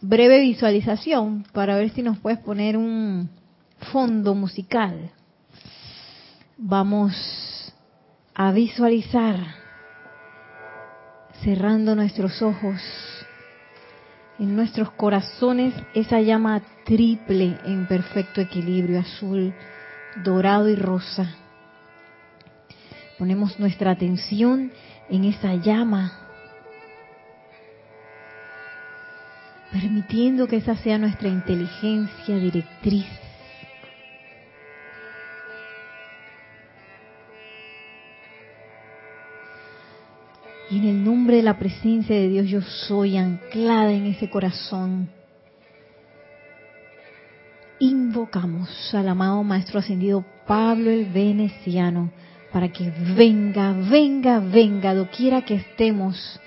breve visualización para ver si nos puedes poner un fondo musical. Vamos a visualizar, cerrando nuestros ojos, en nuestros corazones esa llama triple en perfecto equilibrio, azul, dorado y rosa. Ponemos nuestra atención en esa llama permitiendo que esa sea nuestra inteligencia directriz. Y en el nombre de la presencia de Dios yo soy anclada en ese corazón. Invocamos al amado Maestro Ascendido Pablo el Veneciano para que venga, venga, venga, doquiera que estemos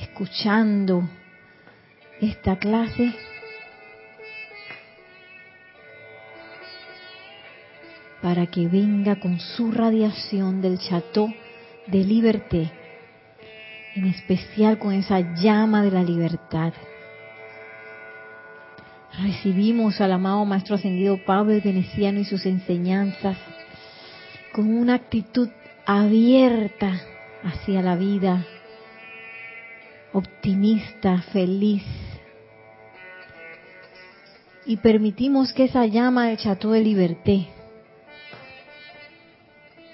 escuchando, esta clase para que venga con su radiación del Chateau de Liberté, en especial con esa llama de la libertad. Recibimos al amado Maestro Ascendido Pablo Veneciano y sus enseñanzas con una actitud abierta hacia la vida, optimista, feliz, y permitimos que esa llama del Chateau de Liberté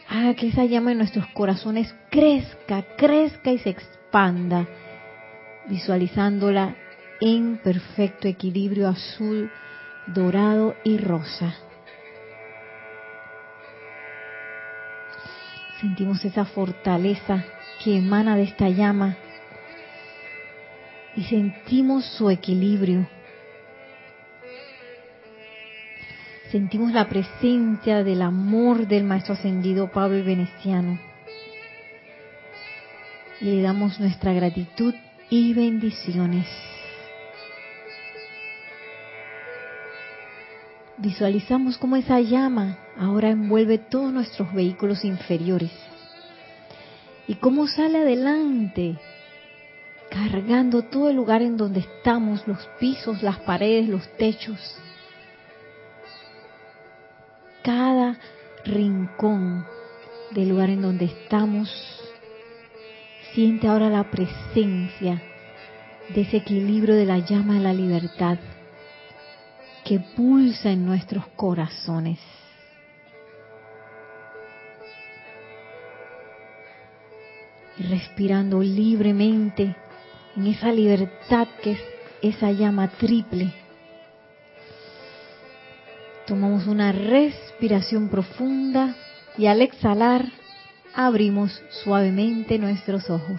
haga que esa llama en nuestros corazones crezca, crezca y se expanda, visualizándola en perfecto equilibrio azul, dorado y rosa. Sentimos esa fortaleza que emana de esta llama y sentimos su equilibrio sentimos la presencia del amor del Maestro Ascendido Pablo Veneciano. Y le damos nuestra gratitud y bendiciones. Visualizamos cómo esa llama ahora envuelve todos nuestros vehículos inferiores. Y cómo sale adelante, cargando todo el lugar en donde estamos, los pisos, las paredes, los techos cada rincón del lugar en donde estamos, siente ahora la presencia de ese equilibrio de la llama de la libertad que pulsa en nuestros corazones. Y respirando libremente en esa libertad que es esa llama triple Tomamos una respiración profunda y al exhalar abrimos suavemente nuestros ojos.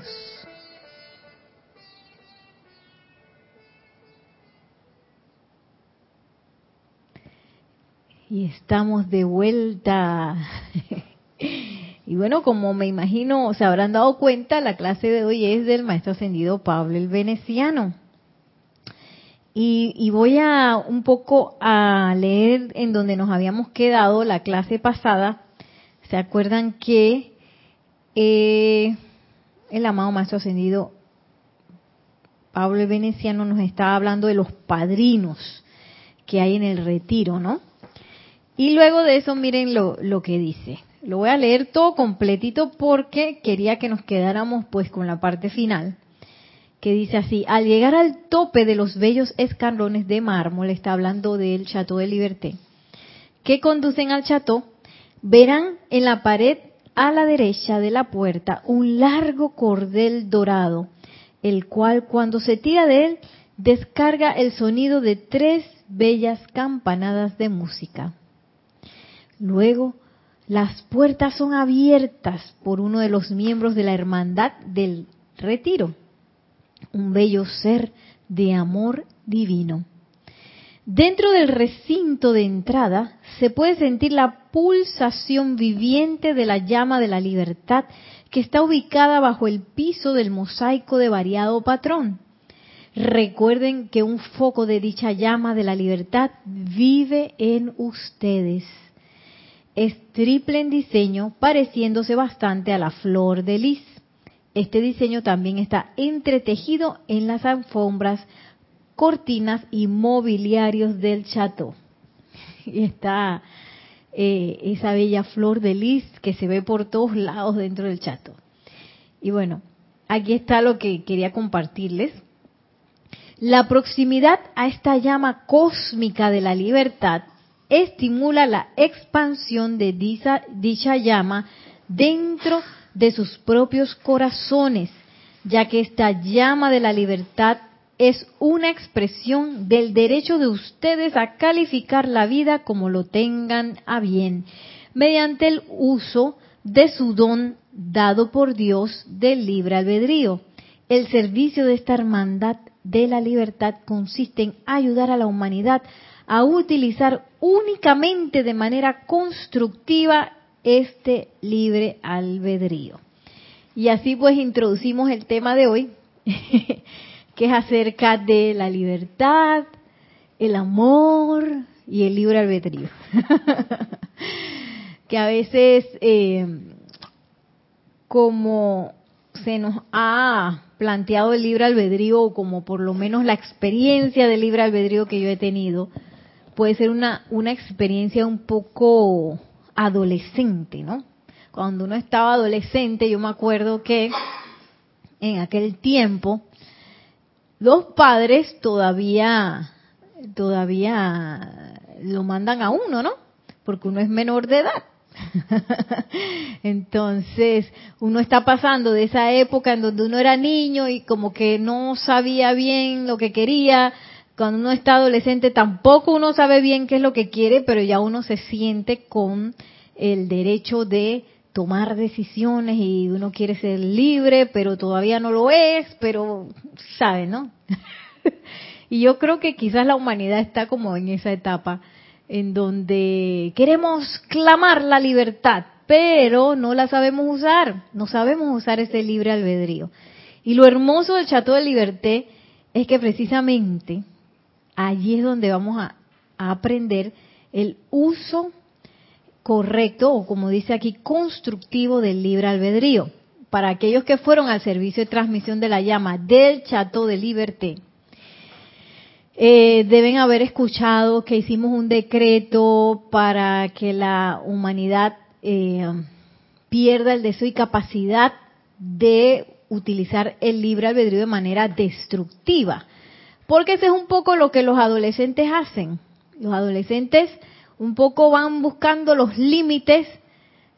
Y estamos de vuelta. y bueno, como me imagino se habrán dado cuenta, la clase de hoy es del maestro ascendido Pablo el Veneciano. Y, voy a un poco a leer en donde nos habíamos quedado la clase pasada. ¿Se acuerdan que eh, el amado Maestro Ascendido Pablo Veneciano nos estaba hablando de los padrinos que hay en el retiro, ¿no? Y luego de eso miren lo, lo que dice. Lo voy a leer todo completito porque quería que nos quedáramos pues con la parte final que dice así, al llegar al tope de los bellos escalones de mármol, está hablando del Chateau de Liberté, que conducen al chateau, verán en la pared a la derecha de la puerta un largo cordel dorado, el cual cuando se tira de él descarga el sonido de tres bellas campanadas de música. Luego, las puertas son abiertas por uno de los miembros de la hermandad del retiro un bello ser de amor divino. Dentro del recinto de entrada se puede sentir la pulsación viviente de la llama de la libertad que está ubicada bajo el piso del mosaico de variado patrón. Recuerden que un foco de dicha llama de la libertad vive en ustedes. Es triple en diseño, pareciéndose bastante a la flor de lis. Este diseño también está entretejido en las alfombras cortinas y mobiliarios del chateau. Y está eh, esa bella flor de lis que se ve por todos lados dentro del chateau. Y bueno, aquí está lo que quería compartirles. La proximidad a esta llama cósmica de la libertad estimula la expansión de dicha, llama dentro de sus propios corazones, ya que esta llama de la libertad es una expresión del derecho de ustedes a calificar la vida como lo tengan a bien, mediante el uso de su don dado por Dios del libre albedrío. El servicio de esta hermandad de la libertad consiste en ayudar a la humanidad a utilizar únicamente de manera constructiva este libre albedrío. Y así pues introducimos el tema de hoy, que es acerca de la libertad, el amor y el libre albedrío. que a veces, eh, como se nos ha planteado el libre albedrío, o como por lo menos la experiencia del libre albedrío que yo he tenido, puede ser una, una experiencia un poco adolescente, ¿no? Cuando uno estaba adolescente, yo me acuerdo que en aquel tiempo los padres todavía todavía lo mandan a uno, ¿no? Porque uno es menor de edad. Entonces, uno está pasando de esa época en donde uno era niño y como que no sabía bien lo que quería. Cuando uno está adolescente tampoco uno sabe bien qué es lo que quiere, pero ya uno se siente con el derecho de tomar decisiones y uno quiere ser libre, pero todavía no lo es, pero sabe, ¿no? y yo creo que quizás la humanidad está como en esa etapa en donde queremos clamar la libertad, pero no la sabemos usar, no sabemos usar ese libre albedrío. Y lo hermoso del Chateau de Liberté es que precisamente allí es donde vamos a, aprender el uso correcto, o como dice aquí, constructivo del libre albedrío. Para aquellos que fueron al servicio de transmisión de la llama del Chateau de Liberté, eh, deben haber escuchado que hicimos un decreto para que la humanidad eh, pierda el deseo y capacidad de utilizar el libre albedrío de manera destructiva. Porque ese es un poco lo que los adolescentes hacen. Los adolescentes un poco van buscando los límites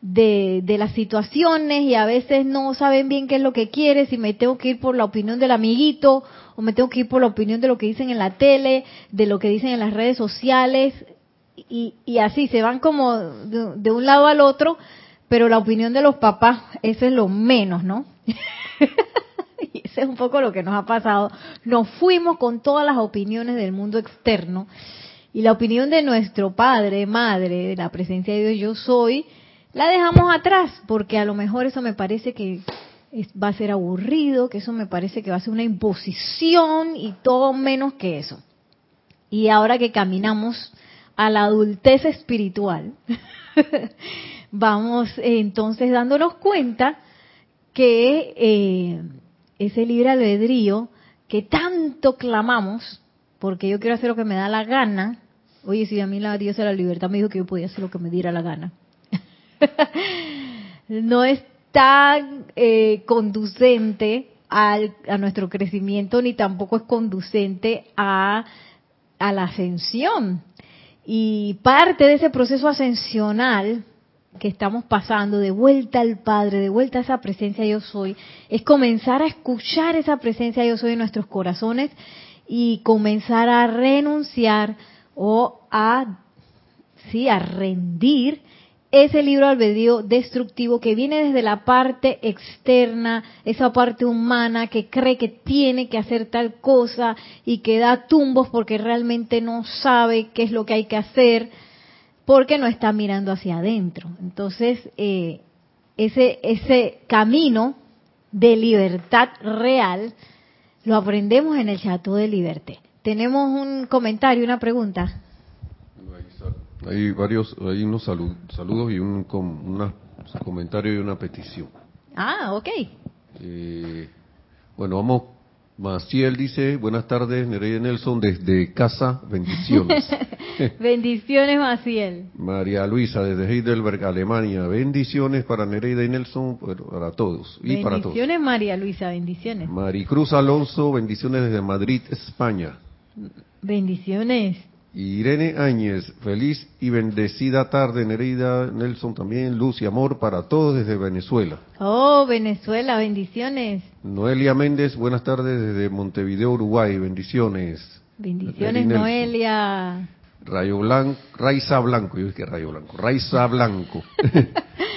de, las situaciones y a veces no saben bien qué es lo que quiere, si me tengo que ir por la opinión del amiguito o me tengo que ir por la opinión de lo que dicen en la tele, de lo que dicen en las redes sociales y, así se van como de, un lado al otro, pero la opinión de los papás, eso es lo menos, ¿no? y ese es un poco lo que nos ha pasado. Nos fuimos con todas las opiniones del mundo externo y la opinión de nuestro padre, madre, de la presencia de Dios, yo soy, la dejamos atrás, porque a lo mejor eso me parece que va a ser aburrido, que eso me parece que va a ser una imposición y todo menos que eso. Y ahora que caminamos a la adultez espiritual, vamos entonces dándonos cuenta que eh, ese libre albedrío que tanto clamamos, porque yo quiero hacer lo que me da la gana, Oye, si a mí la diosa de la libertad me dijo que yo podía hacer lo que me diera la gana. no es tan eh, conducente a nuestro crecimiento ni tampoco es conducente a, a la ascensión. Y parte de ese proceso ascensional que estamos pasando, de vuelta al Padre, de vuelta a esa presencia yo soy, es comenzar a escuchar esa presencia yo soy en nuestros corazones y comenzar a renunciar o a, sí, a rendir ese libro albedrío destructivo que viene desde la parte externa, esa parte humana que cree que tiene que hacer tal cosa y que da tumbos porque realmente no sabe qué es lo que hay que hacer, porque no está mirando hacia adentro. Entonces, eh, ese, ese camino de libertad real lo aprendemos en el Chateau de Liberté. Tenemos un comentario, una pregunta. Hay varios, hay unos saludos y un comentario y una petición. Ah, ok. Eh, bueno, vamos. Maciel dice, buenas tardes, Nereida Nelson, desde casa, bendiciones. bendiciones, Maciel. María Luisa, desde Heidelberg, Alemania, bendiciones para Nereida y Nelson, para todos y para todos. Bendiciones, María Luisa, bendiciones. Maricruz Alonso, bendiciones desde Madrid, España. Bendiciones. Irene Áñez, feliz y bendecida tarde, Nereida, Nelson también, luz y amor para todos desde Venezuela. Oh, Venezuela, bendiciones. Noelia Méndez, buenas tardes desde Montevideo, Uruguay, bendiciones. Bendiciones, Noelia. Rayo Blanco, Raiza Blanco, yo que Rayo Blanco, Raiza Blanco.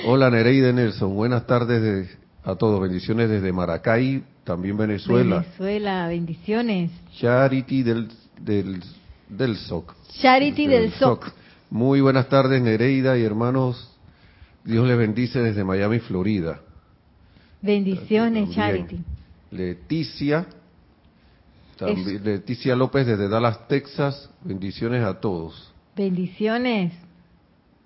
Hola Nereida Nelson, buenas tardes a todos, bendiciones desde Maracay, también Venezuela. Venezuela, bendiciones. Charity del, del del SOC. Charity del, SOC. Muy buenas tardes, Nereida y hermanos. Dios les bendice desde Miami, Florida. Bendiciones, Charity. Leticia. Leticia López desde Dallas, Texas. Bendiciones a todos. Bendiciones.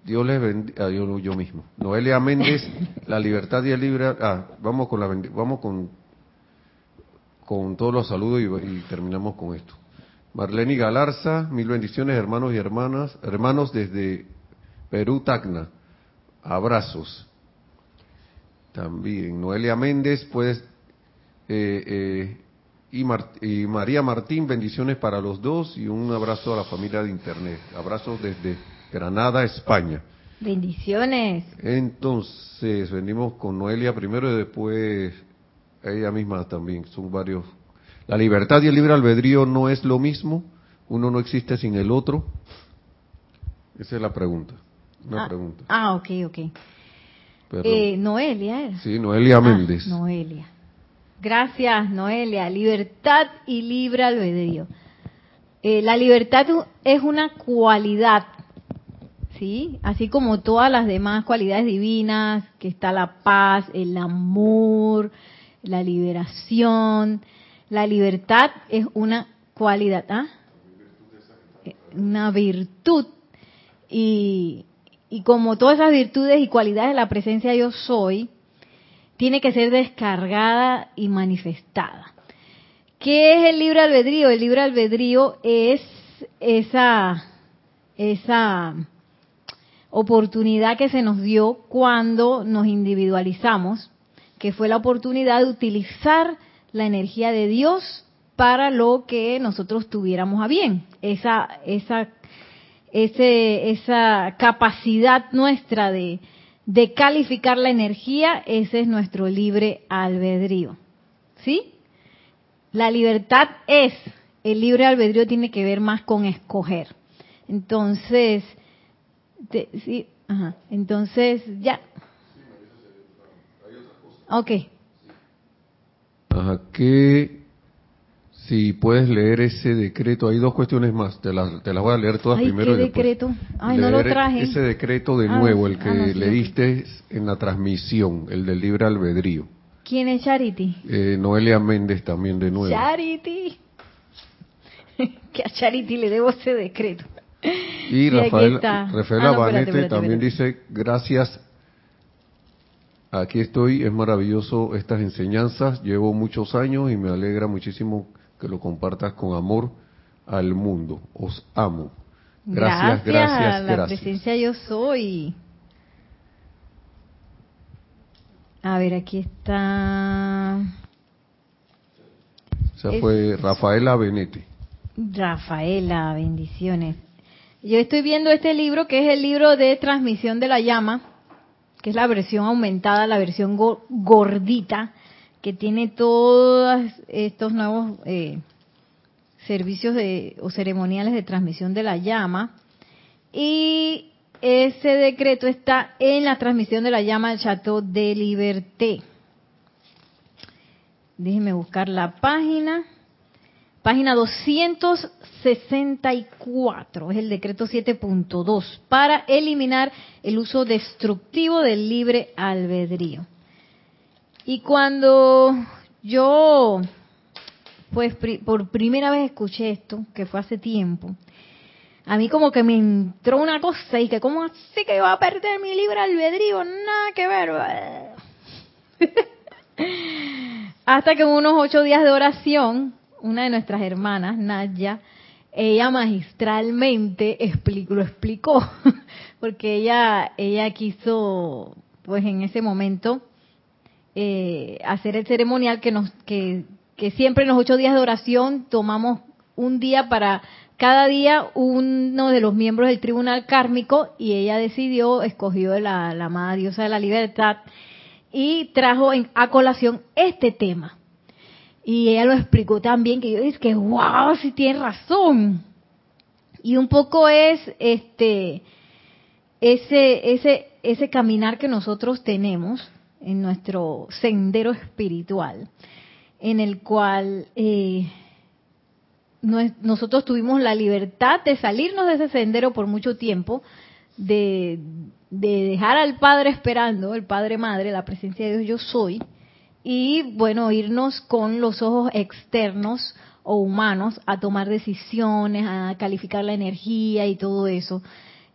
Dios les bendiga. Ah, yo, mismo. Noelia Méndez, la libertad y el libre. Ah, vamos con la vamos con con todos los saludos y terminamos con esto. Marlene Galarza, mil bendiciones hermanos y hermanas, hermanos desde Perú, Tacna. Abrazos. También Noelia Méndez, pues, eh, eh, y, y, María Martín, bendiciones para los dos y un abrazo a la familia de Internet. Abrazos desde Granada, España. Bendiciones. Entonces, venimos con Noelia primero y después ella misma también. Son varios la libertad y el libre albedrío no es lo mismo, uno no existe sin el otro. Esa es la pregunta. Una ah, pregunta. Ah, ok, ok. Eh, Noelia Sí, Noelia ah, Méndez. Noelia. Gracias, Noelia. Libertad y libre albedrío. Eh, la libertad es una cualidad, ¿sí? Así como todas las demás cualidades divinas, que está la paz, el amor, la liberación, la libertad es una cualidad, ¿ah? una virtud. Y, y como todas esas virtudes y cualidades de la presencia yo soy, tiene que ser descargada y manifestada. ¿Qué es el libre albedrío? El libre albedrío es esa, esa oportunidad que se nos dio cuando nos individualizamos, que fue la oportunidad de utilizar la energía de Dios para lo que nosotros tuviéramos a bien. Esa, esa, ese, esa capacidad nuestra de, de calificar la energía, ese es nuestro libre albedrío. ¿Sí? La libertad es, el libre albedrío tiene que ver más con escoger. Entonces, sí, ajá, entonces ya. Ok, Ajá, que si puedes leer ese decreto, hay dos cuestiones más, te las, te las voy a leer todas primero. ¿qué decreto? Ay, no lo traje. Ese decreto de ah, nuevo, el que ah, leíste en la transmisión, el del libre albedrío. ¿Quién es Charity? Eh, Noelia Méndez también de nuevo. Charity. que a Charity le debo ese decreto. Y, Rafael, Rafael ah, también dice, gracias Aquí estoy, es maravilloso estas enseñanzas, llevo muchos años y me alegra muchísimo que lo compartas con amor al mundo. Os amo. Gracias, gracias, gracias. La presencia yo soy. A ver, aquí está. Esa fue Rafaela Benete. Rafaela, bendiciones. Yo estoy viendo este libro que es el libro de transmisión de la llama que es la versión aumentada, la versión gordita, que tiene todos estos nuevos eh, servicios de, o ceremoniales de transmisión de la llama. Y ese decreto está en la transmisión de la llama del Chateau de Liberté. Déjenme buscar la página. Página 264, es el decreto 7.2, para eliminar el uso destructivo del libre albedrío. Y cuando yo, pues por primera vez escuché esto, que fue hace tiempo, a mí como que me entró una cosa y que como así que iba a perder mi libre albedrío, nada que ver. Hasta que en unos ocho días de oración, una de nuestras hermanas, Naya, ella magistralmente explicó, lo explicó, porque ella, ella quiso, pues en ese momento, eh, hacer el ceremonial que nos, que siempre en los ocho días de oración tomamos un día para cada día uno de los miembros del tribunal kármico y ella decidió, escogió la, la amada diosa de la libertad y trajo en, a colación este tema. Y ella lo explicó también, que yo dije que wow, si tiene razón. Y un poco es este ese ese ese caminar que nosotros tenemos en nuestro sendero espiritual, en el cual eh, nosotros tuvimos la libertad de salirnos de ese sendero por mucho tiempo, de, de dejar al Padre esperando, el Padre Madre, la presencia de Dios yo soy, y bueno, irnos con los ojos externos o humanos a tomar decisiones, a calificar la energía y todo eso.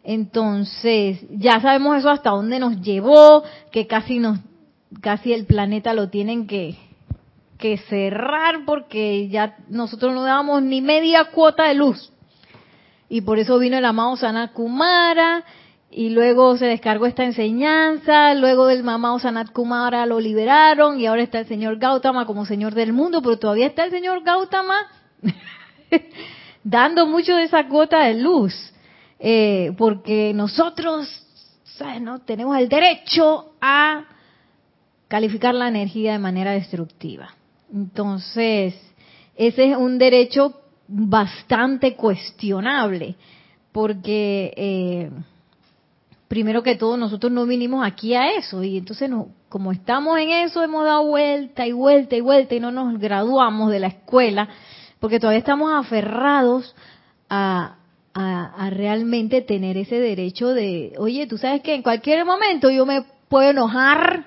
Entonces, ya sabemos eso hasta dónde nos llevó, que casi nos casi el planeta lo tienen que que cerrar porque ya nosotros no dábamos ni media cuota de luz. Y por eso vino el amado Sanat Kumara y luego se descargó esta enseñanza, luego del mamá Sanat Kumara lo liberaron y ahora está el señor Gautama como señor del mundo, pero todavía está el señor Gautama dando mucho de esa cuota de luz, eh, porque nosotros ¿no? tenemos el derecho a calificar la energía de manera destructiva. Entonces, ese es un derecho bastante cuestionable, porque eh, primero que todo nosotros no vinimos aquí a eso. Y entonces no, como estamos en eso hemos dado vuelta y vuelta y vuelta y no nos graduamos de la escuela porque todavía estamos aferrados a, a, realmente tener ese derecho de, oye, tú sabes que en cualquier momento yo me puedo enojar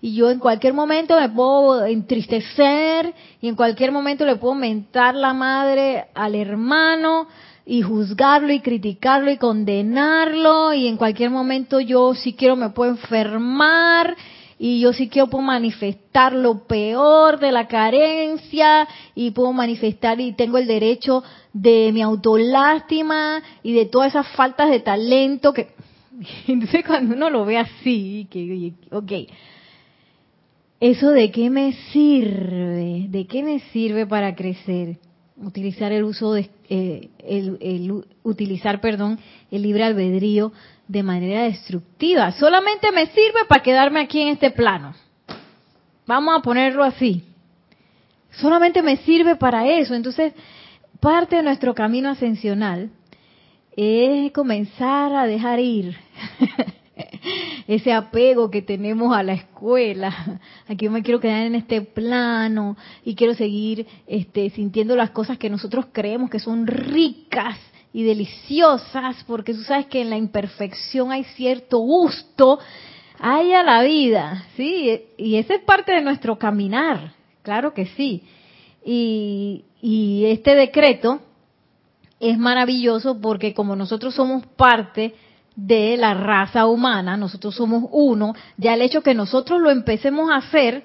y yo en cualquier momento me puedo entristecer y en cualquier momento le puedo mentar la madre al hermano y juzgarlo y criticarlo y condenarlo y en cualquier momento yo si quiero me puedo enfermar y yo si quiero puedo manifestar lo peor de la carencia y puedo manifestar y tengo el derecho de mi autolástima y de todas esas faltas de talento que entonces cuando uno lo ve así que ok. Eso de qué me sirve de qué me sirve para crecer utilizar el uso de eh, el, utilizar perdón el libre albedrío de manera destructiva. Solamente me sirve para quedarme aquí en este plano. Vamos a ponerlo así. Solamente me sirve para eso. Entonces parte de nuestro camino ascensional es comenzar a dejar ir ese apego que tenemos a la escuela, aquí yo me quiero quedar en este plano y quiero seguir este, sintiendo las cosas que nosotros creemos que son ricas y deliciosas, porque tú sabes que en la imperfección hay cierto gusto, hay a la vida, ¿sí? Y esa es parte de nuestro caminar, claro que sí. Y, y este decreto es maravilloso porque como nosotros somos parte de la raza humana, nosotros somos uno, ya el hecho que nosotros lo empecemos a hacer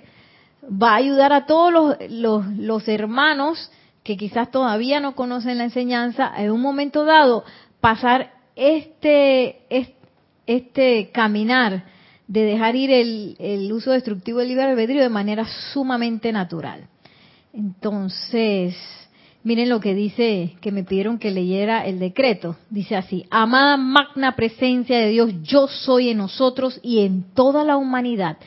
va a ayudar a todos los, los, hermanos que quizás todavía no conocen la enseñanza, en un momento dado pasar este, este, caminar de dejar ir el, el uso destructivo del libre albedrío de manera sumamente natural. Entonces, Miren lo que dice, que me pidieron que leyera el decreto. Dice así, amada magna presencia de Dios, yo soy en nosotros y en toda la humanidad.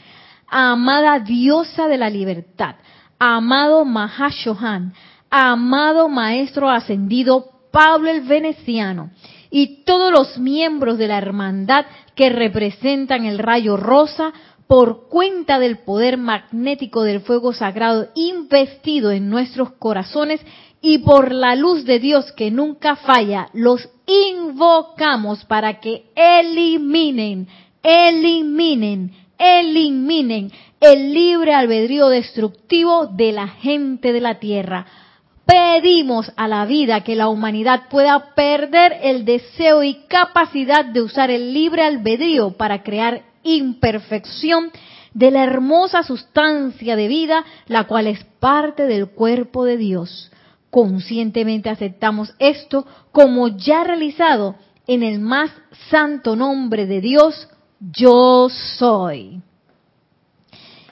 Amada diosa de la libertad, amado Mahashohan, amado maestro ascendido Pablo el Veneciano, y todos los miembros de la hermandad que representan el rayo rosa por cuenta del poder magnético del fuego sagrado investido en nuestros corazones y por la luz de Dios que nunca falla, los invocamos para que eliminen, eliminen, eliminen el libre albedrío destructivo de la gente de la tierra. Pedimos a la vida que la humanidad pueda perder el deseo y capacidad de usar el libre albedrío para crear imperfección de la hermosa sustancia de vida, la cual es parte del cuerpo de Dios. Conscientemente aceptamos esto como ya realizado en el más santo nombre de Dios, yo soy.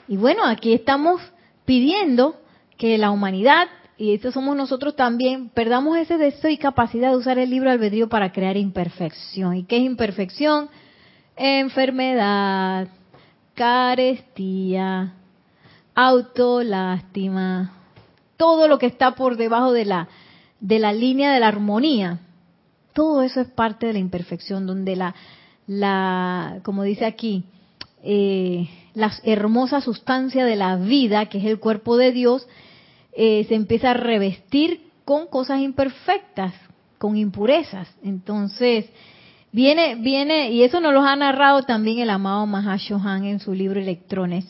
Y bueno, aquí estamos pidiendo que la humanidad, y eso somos nosotros también, perdamos ese deseo y capacidad de usar el libro albedrío para crear imperfección. ¿Y qué es imperfección? Enfermedad, carestía, autolástima, todo lo que está por debajo de la, de la línea de la armonía. Todo eso es parte de la imperfección, donde la, la como dice aquí, eh, la hermosa sustancia de la vida, que es el cuerpo de Dios, eh, se empieza a revestir con cosas imperfectas, con impurezas. Entonces, viene, viene, y eso nos lo ha narrado también el amado Mahashohan en su libro Electrones.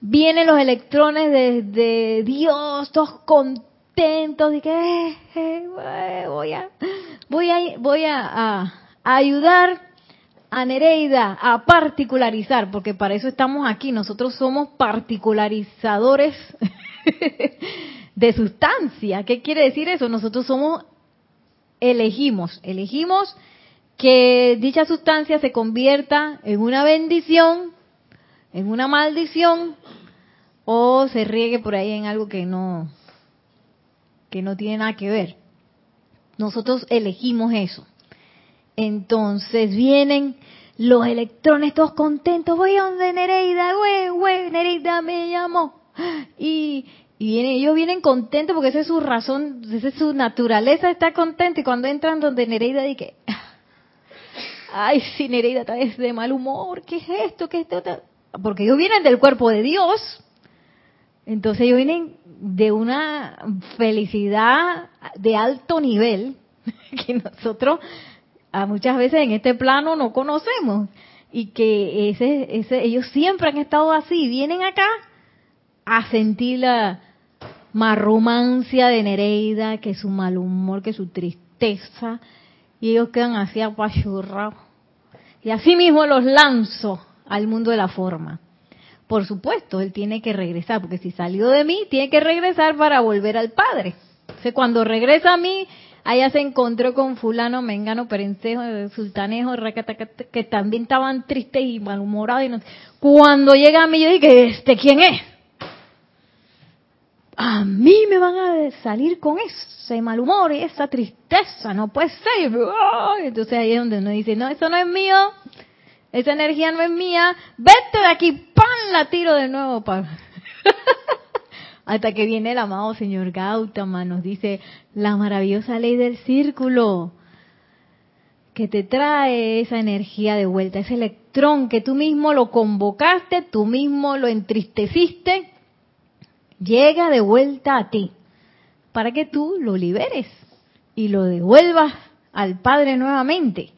Vienen los electrones de, Dios, todos contentos, y que eh, eh, voy a, voy a, voy a ayudar a Nereida a particularizar, porque para eso estamos aquí, nosotros somos particularizadores de sustancia. ¿Qué quiere decir eso? Nosotros somos, elegimos, elegimos que dicha sustancia se convierta en una bendición, en una maldición, o se riegue por ahí en algo que no, que no tiene nada que ver. Nosotros elegimos eso. Entonces vienen los electrones todos contentos, voy donde Nereida, güey, güey, Nereida me llamó. Y, y vienen, ellos vienen contentos porque esa es su razón, esa es su naturaleza, está contento. Y cuando entran donde Nereida, dije, ay, si Nereida está de mal humor, ¿qué es esto? ¿Qué es esto? Porque ellos vienen del cuerpo de Dios. Entonces ellos vienen de una felicidad de alto nivel que nosotros a muchas veces en este plano no conocemos y que ese, ese, ellos siempre han estado así, vienen acá a sentir la marrumancia de Nereida, que su mal humor, que su tristeza, y ellos quedan así apachurrados. Y así mismo los lanzo al mundo de la forma. Por supuesto, él tiene que regresar, porque si salió de mí, tiene que regresar para volver al Padre. Cuando regresa a mí, Allá se encontró con fulano, mengano, perencejo, sultanejo, que también estaban tristes y malhumorados. Cuando llega a mí, yo dije, ¿este quién es? A mí me van a salir con ese mal humor y esa tristeza, no puede ser. Entonces ahí es donde uno dice, no, eso no es mío, esa energía no es mía, vete de aquí, ¡pam! La tiro de nuevo para... Hasta que viene el amado señor Gautama, nos dice la maravillosa ley del círculo, que te trae esa energía de vuelta, ese electrón que tú mismo lo convocaste, tú mismo lo entristeciste, llega de vuelta a ti, para que tú lo liberes y lo devuelvas al Padre nuevamente.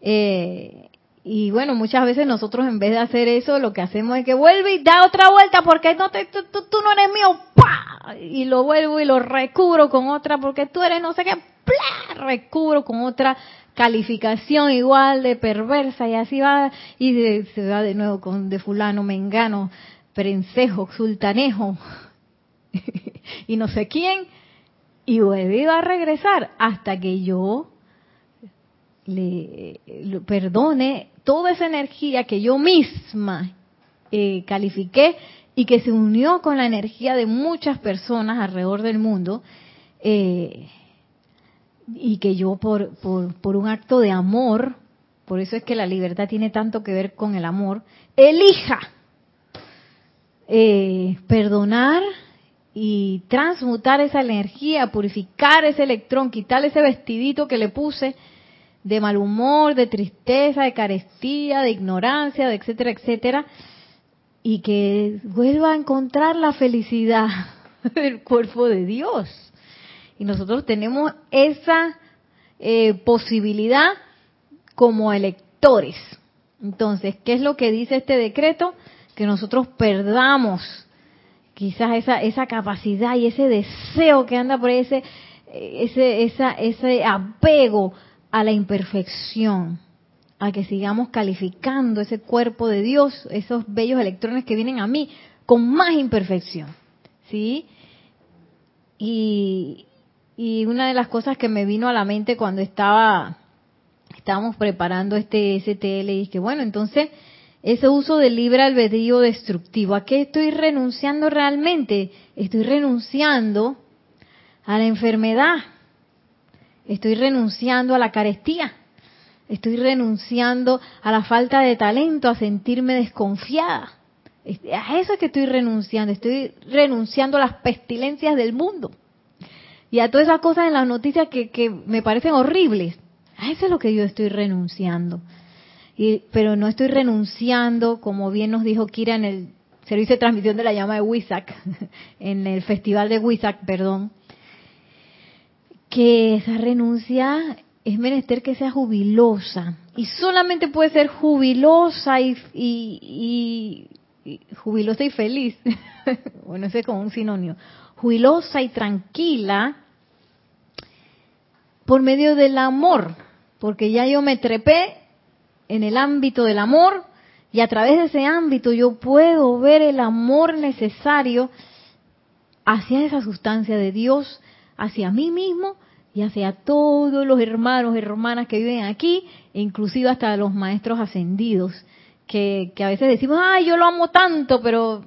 Eh, y bueno, muchas veces nosotros en vez de hacer eso, lo que hacemos es que vuelve y da otra vuelta porque no te, tú, tú, no eres mío, ¡pah! y lo vuelvo y lo recubro con otra porque tú eres no sé qué, ¡plá! recubro con otra calificación igual de perversa y así va y se va de nuevo con de fulano, mengano, prensejo, sultanejo y no sé quién y vuelve y va a regresar hasta que yo le, perdone toda esa energía que yo misma eh, califiqué y que se unió con la energía de muchas personas alrededor del mundo, eh, y que yo por, por, un acto de amor, por eso es que la libertad tiene tanto que ver con el amor, elija eh, perdonar y transmutar esa energía, purificar ese electrón, quitar ese vestidito que le puse de mal humor, de tristeza, de carestía, de ignorancia, de etcétera, etcétera, y que vuelva a encontrar la felicidad del cuerpo de Dios. Y nosotros tenemos esa eh, posibilidad como electores. Entonces, ¿qué es lo que dice este decreto? Que nosotros perdamos quizás esa, esa capacidad y ese deseo que anda por ese, ese, esa, ese apego a la imperfección, a que sigamos calificando ese cuerpo de Dios, esos bellos electrones que vienen a mí, con más imperfección. ¿Sí? Y, y una de las cosas que me vino a la mente cuando estaba estábamos preparando este STL y que bueno, entonces ese uso del libre albedrío destructivo, ¿a qué estoy renunciando realmente? Estoy renunciando a la enfermedad, estoy renunciando a la carestía, estoy renunciando a la falta de talento, a sentirme desconfiada. A eso es que estoy renunciando, estoy renunciando a las pestilencias del mundo y a todas esas cosas en las noticias que, me parecen horribles. A eso es lo que yo estoy renunciando. Y, pero no estoy renunciando, como bien nos dijo Kira en el servicio de transmisión de la llama de Wisak, en el festival de Wisak, perdón, que esa renuncia es menester que sea jubilosa. Y solamente puede ser jubilosa y, y, y jubilosa y feliz. bueno, ese es como un sinónimo. Jubilosa y tranquila por medio del amor porque ya yo me trepé en el ámbito del amor y a través de ese ámbito yo puedo ver el amor necesario hacia esa sustancia de Dios, hacia mí mismo y hacia todos los hermanos hermanas que viven aquí, e inclusive hasta los maestros ascendidos, que, a veces decimos, ay, yo lo amo tanto, pero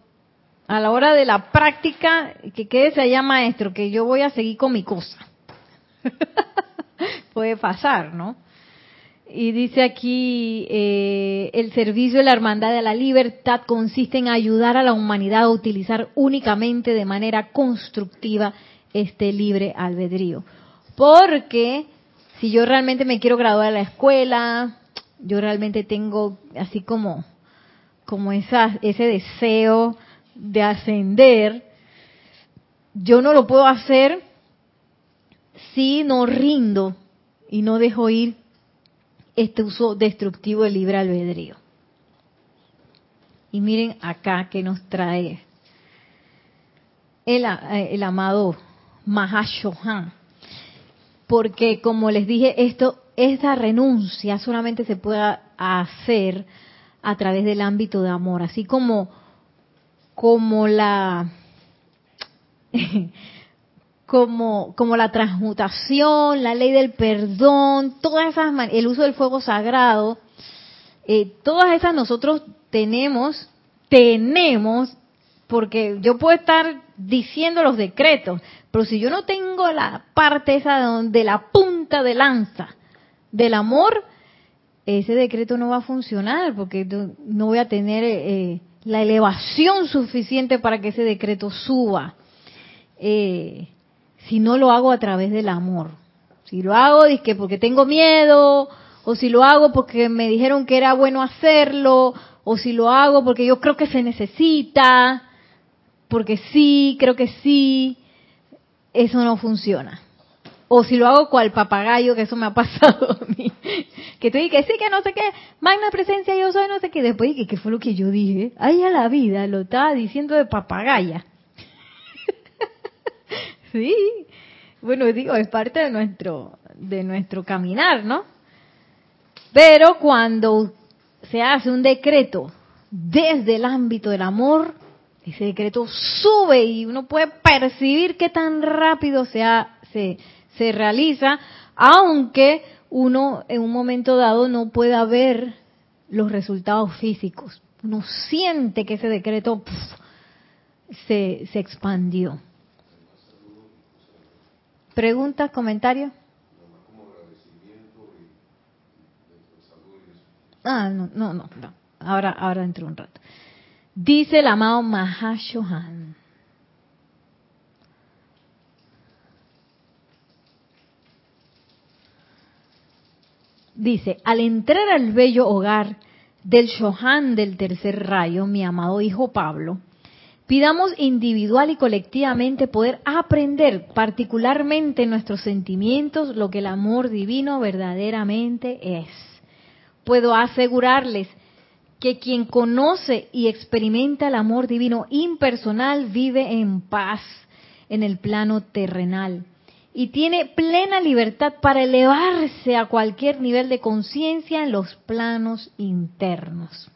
a la hora de la práctica, que quede allá maestro, que yo voy a seguir con mi cosa. Puede pasar, ¿no? Y dice aquí, eh, el servicio de la Hermandad de la Libertad consiste en ayudar a la humanidad a utilizar únicamente de manera constructiva este libre albedrío. Porque si yo realmente me quiero graduar de la escuela, yo realmente tengo así como, como esa, ese deseo de ascender, yo no lo puedo hacer si no rindo y no dejo ir este uso destructivo del libre albedrío. Y miren acá que nos trae el, eh, el amado Mahashohan. Porque como les dije, esto, esa renuncia solamente se puede hacer a través del ámbito de amor, así como, como la como, como la transmutación, la ley del perdón, todas esas, el uso del fuego sagrado, eh, todas esas nosotros tenemos, tenemos, porque yo puedo estar diciendo los decretos, pero si yo no tengo la parte esa de la punta de lanza del amor, ese decreto no va a funcionar, porque no voy a tener eh, la elevación suficiente para que ese decreto suba. Eh, si no lo hago a través del amor. Si lo hago es que porque tengo miedo, o si lo hago porque me dijeron que era bueno hacerlo, o si lo hago porque yo creo que se necesita, porque sí, creo que sí, eso no funciona. O si lo hago cual papagayo, que eso me ha pasado a mí. Que tú dices, sí, que no sé qué, magna presencia yo soy, no sé qué. Después dije, ¿qué fue lo que yo dije? Ay, a la vida, lo estaba diciendo de papagaya. Sí, bueno, digo, es parte de nuestro, de nuestro caminar, ¿no? Pero cuando se hace un decreto desde el ámbito del amor, ese decreto sube y uno puede percibir qué tan rápido se, se, realiza, aunque uno en un momento dado no pueda ver los resultados físicos. Uno siente que ese decreto se, se expandió. ¿Preguntas, comentarios? Ah, no, no, no, Ahora, ahora dentro de un rato. Dice el amado Mahashohan. dice, al entrar al bello hogar del Shohan del tercer rayo, mi amado hijo Pablo, pidamos individual y colectivamente poder aprender particularmente en nuestros sentimientos lo que el amor divino verdaderamente es. Puedo asegurarles que quien conoce y experimenta el amor divino impersonal vive en paz en el plano terrenal y tiene plena libertad para elevarse a cualquier nivel de conciencia en los planos internos.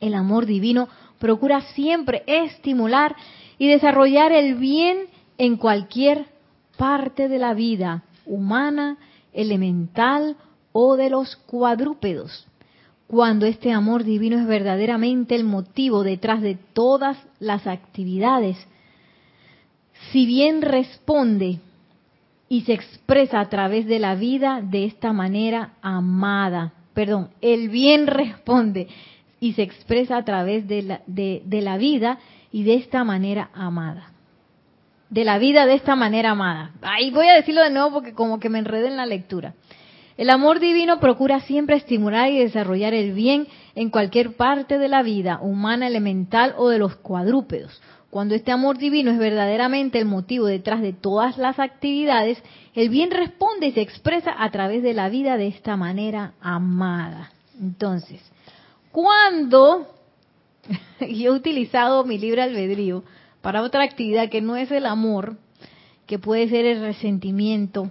El amor divino procura siempre estimular y desarrollar el bien en cualquier parte de la vida humana, elemental o de los cuadrúpedos. Cuando este amor divino es verdaderamente el motivo detrás de todas las actividades, si bien responde y se expresa a través de la vida de esta manera amada. Perdón, el bien responde y se expresa a través de la, de, la vida y de esta manera amada. De la vida de esta manera amada. Ahí voy a decirlo de nuevo porque como que me enredé en la lectura. El amor divino procura siempre estimular y desarrollar el bien en cualquier parte de la vida, humana, elemental o de los cuadrúpedos. Cuando este amor divino es verdaderamente el motivo detrás de todas las actividades, el bien responde y se expresa a través de la vida de esta manera amada. Entonces, cuando yo he utilizado mi libre albedrío para otra actividad que no es el amor, que puede ser el resentimiento,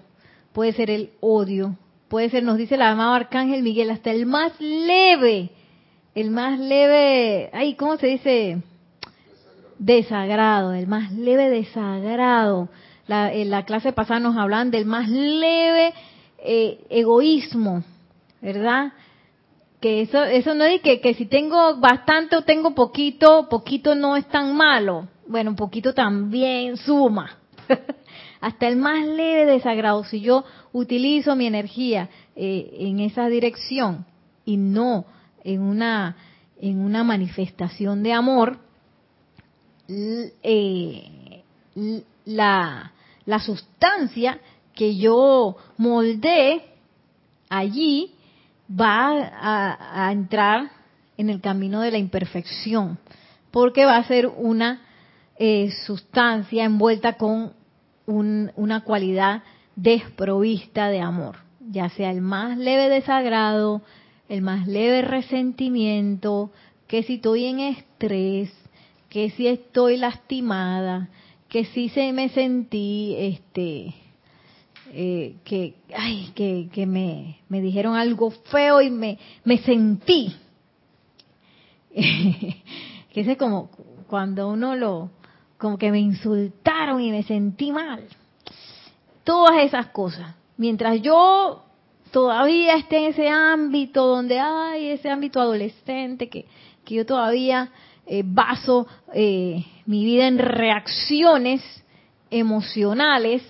puede ser el odio, puede ser, nos dice el amado Arcángel Miguel, hasta el más leve, el más leve, ay, ¿cómo se dice? desagrado, del más leve desagrado. La, en la clase pasada nos hablan del más leve eh, egoísmo, ¿verdad? Que eso, eso no es que, que si tengo bastante o tengo poquito, poquito no es tan malo. Bueno, poquito también suma. Hasta el más leve desagrado, si yo utilizo mi energía eh, en esa dirección y no en una, en una manifestación de amor, eh, la, la sustancia que yo moldeé allí va a, entrar en el camino de la imperfección, porque va a ser una eh, sustancia envuelta con una cualidad desprovista de amor, ya sea el más leve desagrado, el más leve resentimiento, que si estoy en estrés, que si estoy lastimada, que si se me sentí, este, eh, que, ay, que, que me, me, dijeron algo feo y me, me sentí. que es como cuando uno lo, como que me insultaron y me sentí mal. Todas esas cosas. Mientras yo todavía esté en ese ámbito donde hay ese ámbito adolescente, que, que yo todavía eh, baso eh, mi vida en reacciones emocionales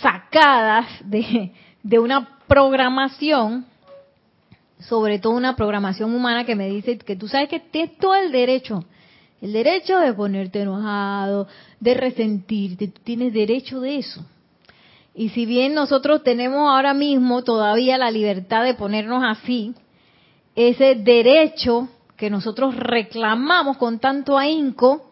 sacadas de, de una programación, sobre todo una programación humana que me dice que tú sabes que tienes todo el derecho, el derecho de ponerte enojado, de resentirte, tú tienes derecho de eso. Y si bien nosotros tenemos ahora mismo todavía la libertad de ponernos así, ese derecho que nosotros reclamamos con tanto ahínco,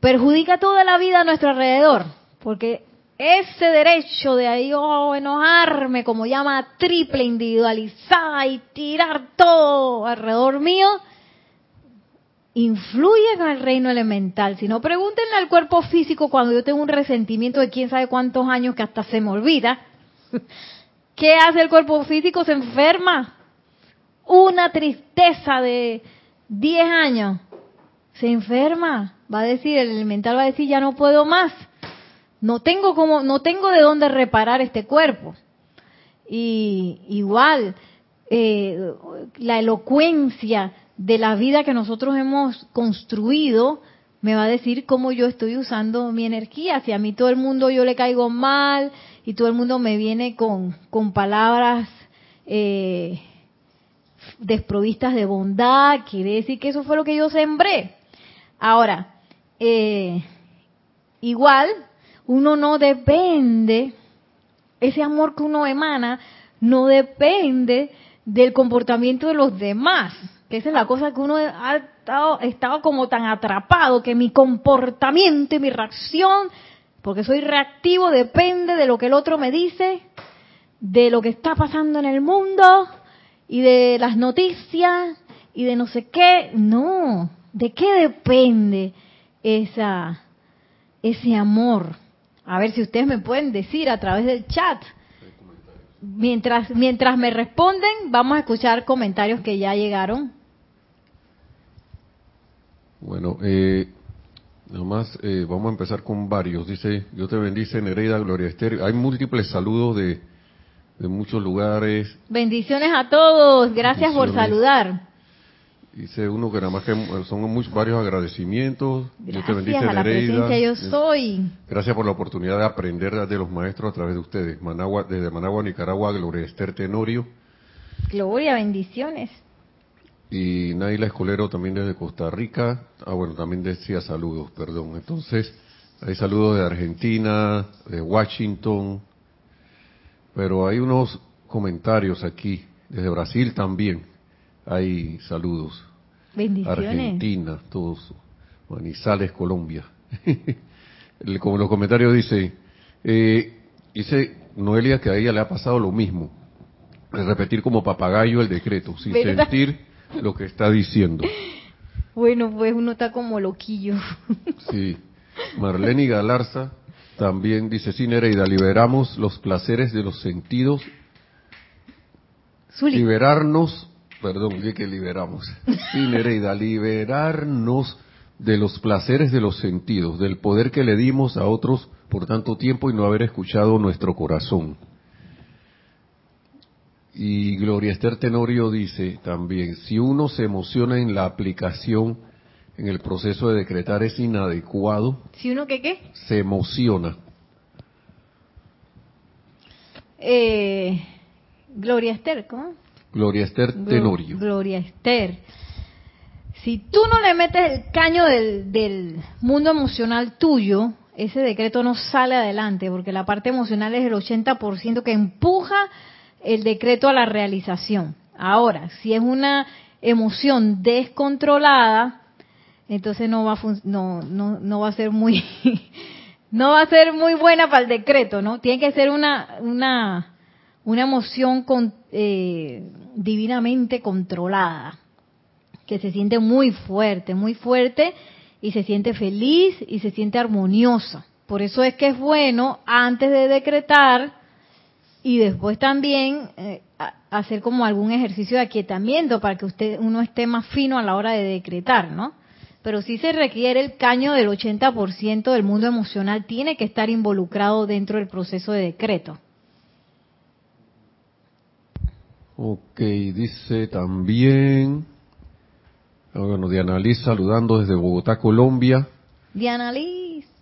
perjudica toda la vida a nuestro alrededor, porque ese derecho de ahí, oh, enojarme, como llama triple individualizada y tirar todo alrededor mío, influye en el reino elemental. Si no, pregúntenle al cuerpo físico cuando yo tengo un resentimiento de quién sabe cuántos años que hasta se me olvida. ¿Qué hace el cuerpo físico? Se enferma una tristeza de 10 años, se enferma, va a decir, el elemental va a decir, ya no puedo más, no tengo como, no tengo de dónde reparar este cuerpo. Y igual, eh, la elocuencia de la vida que nosotros hemos construido me va a decir cómo yo estoy usando mi energía. Si a mí todo el mundo yo le caigo mal y todo el mundo me viene con, con palabras eh, desprovistas de bondad, quiere decir que eso fue lo que yo sembré. Ahora, eh, igual, uno no depende, ese amor que uno emana, no depende del comportamiento de los demás. Que esa es la cosa que uno ha estado, estado como tan atrapado, que mi comportamiento y mi reacción, porque soy reactivo, depende de lo que el otro me dice, de lo que está pasando en el mundo y de las noticias y de no sé qué. No, ¿de qué depende esa, ese amor? A ver si ustedes me pueden decir a través del chat. Mientras, mientras me responden, vamos a escuchar comentarios que ya llegaron. Bueno, eh, nomás eh, vamos a empezar con varios. Dice, Dios te bendice, Nereida, Gloria Esther. Hay múltiples saludos de, de muchos lugares. Bendiciones a todos, gracias por saludar. Dice uno que nada más que son muchos, varios agradecimientos. Dios te Gracias bendice, a la Nereida. presencia yo soy. Gracias por la oportunidad de aprender de los maestros a través de ustedes. Managua, desde Managua, Nicaragua, Gloria Esther Tenorio. Gloria, bendiciones. Y Naila Escolero también desde Costa Rica. Ah, bueno, también decía saludos, perdón. Entonces, hay saludos de Argentina, de Washington. Pero hay unos comentarios aquí. Desde Brasil también hay saludos. Bendiciones. Argentina, todos. Manizales, Colombia. Como los comentarios dice, eh, dice Noelia que a ella le ha pasado lo mismo. Repetir como papagayo el decreto, sin ¿Verdad? sentir lo que está diciendo. Bueno, pues uno está como loquillo. Sí. Marlene Galarza también dice, sí, Nereida, liberamos los placeres de los sentidos, Zuli. liberarnos, perdón, dije que liberamos. Sí, Nereida, liberarnos de los placeres de los sentidos, del poder que le dimos a otros por tanto tiempo y no haber escuchado nuestro corazón. Y Gloria Esther Tenorio dice también, si uno se emociona en la aplicación, en el proceso de decretar es inadecuado, ¿Si uno qué qué? se emociona. Eh, Gloria Esther, ¿cómo? Gloria Esther Tenorio. Gloria Esther. Si tú no le metes el caño del, del mundo emocional tuyo, ese decreto no sale adelante, porque la parte emocional es el 80% que empuja el decreto a la realización. Ahora, si es una emoción descontrolada, entonces no va a no, no, no va a ser muy no va a ser muy buena para el decreto, ¿no? Tiene que ser una una una emoción con, eh, divinamente controlada, que se siente muy fuerte, muy fuerte y se siente feliz y se siente armoniosa. Por eso es que es bueno antes de decretar y después también eh, hacer como algún ejercicio de aquietamiento para que usted uno esté más fino a la hora de decretar, ¿no? Pero sí se requiere el caño del 80% del mundo emocional tiene que estar involucrado dentro del proceso de decreto. Ok, dice también, ah, bueno, Diana Liz saludando desde Bogotá, Colombia. Diana Liz.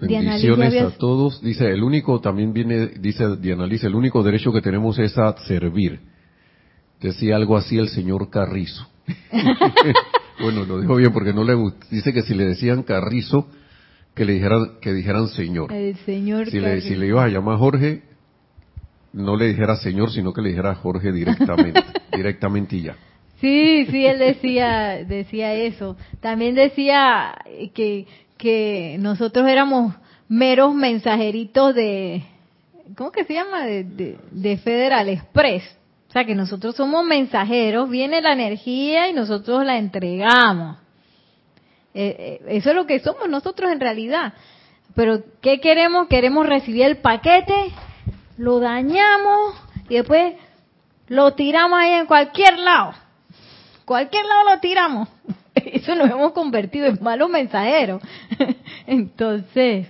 Bendiciones a todos. Dice, el único, también viene, dice Diana Liz, el único derecho que tenemos es a servir. Decía algo así el señor Carrizo. bueno, lo dijo bien porque no le gusta. Dice que si le decían Carrizo, que le dijeran, que dijeran señor. El señor Si le, si le ibas a llamar Jorge, no le dijera señor, sino que le dijera Jorge directamente. directamente y ya. Sí, sí, él decía, decía eso. También decía que, que nosotros éramos meros mensajeritos de, ¿cómo que se llama? De, de, de Federal Express. O sea, que nosotros somos mensajeros, viene la energía y nosotros la entregamos. Eh, eh, eso es lo que somos nosotros en realidad. Pero, ¿qué queremos? Queremos recibir el paquete, lo dañamos y después lo tiramos ahí en cualquier lado. Cualquier lado lo tiramos. Eso nos hemos convertido en malos mensajeros. Entonces,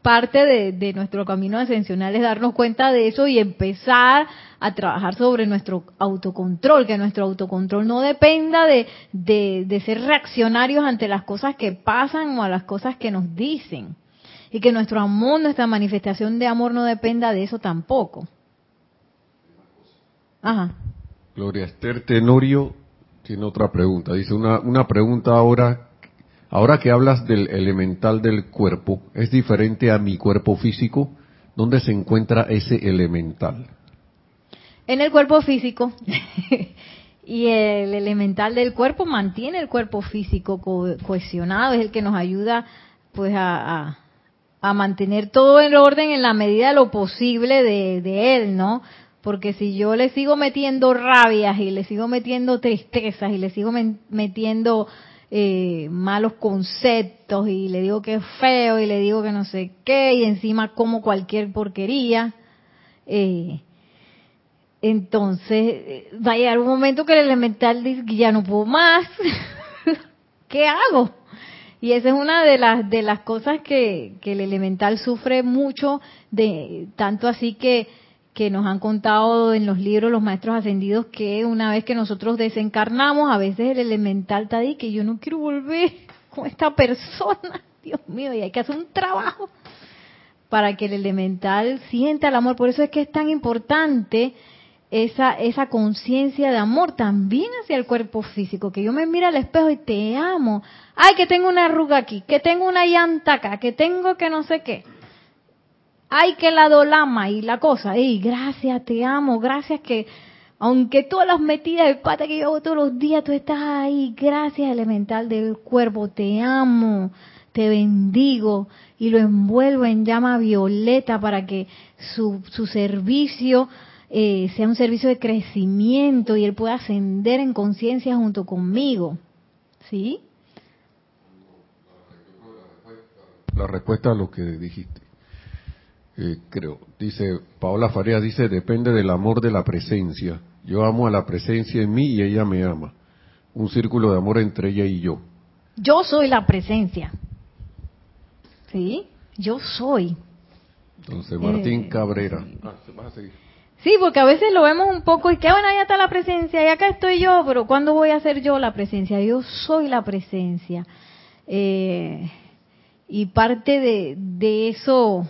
parte de, nuestro camino ascensional es darnos cuenta de eso y empezar a trabajar sobre nuestro autocontrol, que nuestro autocontrol no dependa de, de, de ser reaccionarios ante las cosas que pasan o a las cosas que nos dicen. Y que nuestro amor, nuestra manifestación de amor no dependa de eso tampoco. Ajá. Gloria Esther Tenorio tiene otra pregunta. Dice una, una pregunta ahora. Ahora que hablas del elemental del cuerpo, ¿es diferente a mi cuerpo físico? ¿Dónde se encuentra ese elemental? en el cuerpo físico. y el elemental del cuerpo mantiene el cuerpo físico cohesionado, es el que nos ayuda pues a, a, mantener todo en orden en la medida de lo posible de, de él, ¿no? Porque si yo le sigo metiendo rabias y le sigo metiendo tristezas y le sigo metiendo eh, malos conceptos y le digo que es feo y le digo que no sé qué y encima como cualquier porquería, eh, entonces va a llegar un momento que el elemental dice que ya no puedo más, ¿qué hago? Y esa es una de las de las cosas que, que el elemental sufre mucho, de tanto así que que nos han contado en los libros los maestros ascendidos que una vez que nosotros desencarnamos, a veces el elemental está ahí que yo no quiero volver con esta persona, Dios mío, y hay que hacer un trabajo para que el elemental sienta el amor. Por eso es que es tan importante esa, esa conciencia de amor también hacia el cuerpo físico, que yo me mire al espejo y te amo. Ay, que tengo una arruga aquí, que tengo una llanta acá, que tengo que no sé qué ay, que la dolama y la cosa, y gracias, te amo, gracias que, aunque todas las metidas de pata que yo hago todos los días, tú estás ahí, gracias elemental del cuerpo, te amo, te bendigo y lo envuelvo en llama violeta para que su, su servicio eh, sea un servicio de crecimiento y él pueda ascender en conciencia junto conmigo. ¿Sí? La respuesta a lo que dijiste. Eh, creo. Dice, Paola Farías dice, depende del amor de la presencia. Yo amo a la presencia en mí y ella me ama. Un círculo de amor entre ella y yo. Yo soy la presencia. ¿Sí? Yo soy. Entonces, Martín eh, Cabrera. Ah, sí, porque a veces lo vemos un poco y que bueno, allá está la presencia y acá estoy yo, pero ¿cuándo voy a ser yo la presencia? Yo soy la presencia. Eh, y parte de, de eso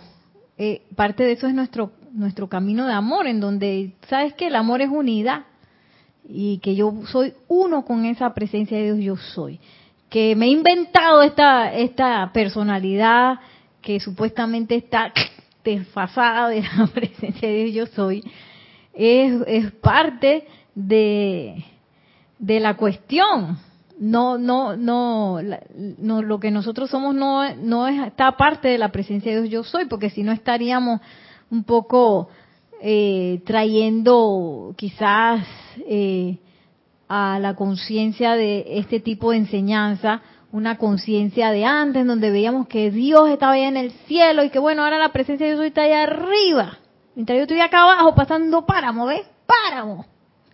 eh, parte de eso es nuestro nuestro camino de amor, en donde sabes que el amor es unidad y que yo soy uno con esa presencia de Dios, yo soy. Que me he inventado esta esta personalidad que supuestamente está desfasada de la presencia de Dios, yo soy, es, es parte de, de la cuestión no, no, no, no, lo que nosotros somos no, no está parte de la presencia de Dios yo soy, porque si no estaríamos un poco eh, trayendo quizás eh, a la conciencia de este tipo de enseñanza una conciencia de antes, donde veíamos que Dios estaba allá en el cielo y que bueno, ahora la presencia de Dios está allá arriba, mientras yo estoy acá abajo pasando páramo, ¿ves? Páramo.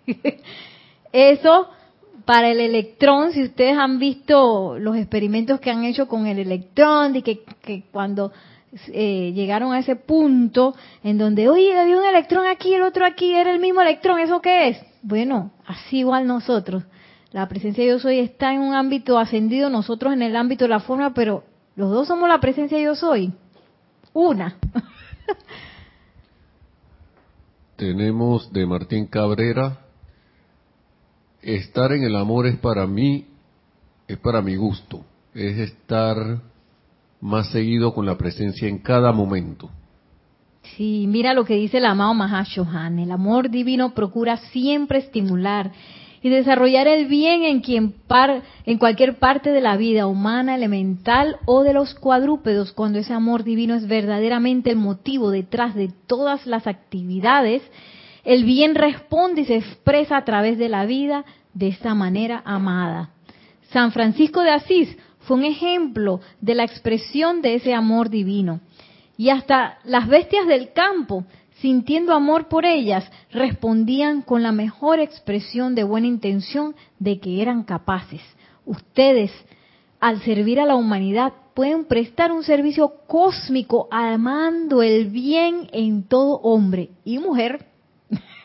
Eso para el electrón, si ustedes han visto los experimentos que han hecho con el electrón, de que, cuando eh, llegaron a ese punto en donde, oye, había un electrón aquí, el otro aquí, era el mismo electrón, ¿eso qué es? Bueno, así igual nosotros. La presencia de yo soy está en un ámbito ascendido, nosotros en el ámbito de la forma, pero los dos somos la presencia de yo soy. Una. Tenemos de Martín Cabrera, estar en el amor es para mí, es para mi gusto, es estar más seguido con la presencia en cada momento. Sí, mira lo que dice el amado Mahashohan. El amor divino procura siempre estimular y desarrollar el bien en quien par, en cualquier parte de la vida humana, elemental o de los cuadrúpedos, cuando ese amor divino es verdaderamente el motivo detrás de todas las actividades el bien responde y se expresa a través de la vida de esta manera amada. San Francisco de Asís fue un ejemplo de la expresión de ese amor divino. Y hasta las bestias del campo, sintiendo amor por ellas, respondían con la mejor expresión de buena intención de que eran capaces. Ustedes, al servir a la humanidad, pueden prestar un servicio cósmico amando el bien en todo hombre y mujer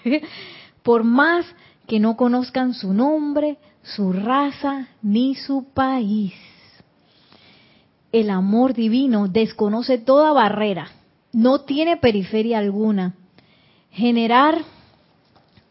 por más que no conozcan su nombre, su raza ni su país. El amor divino desconoce toda barrera, no tiene periferia alguna. Generar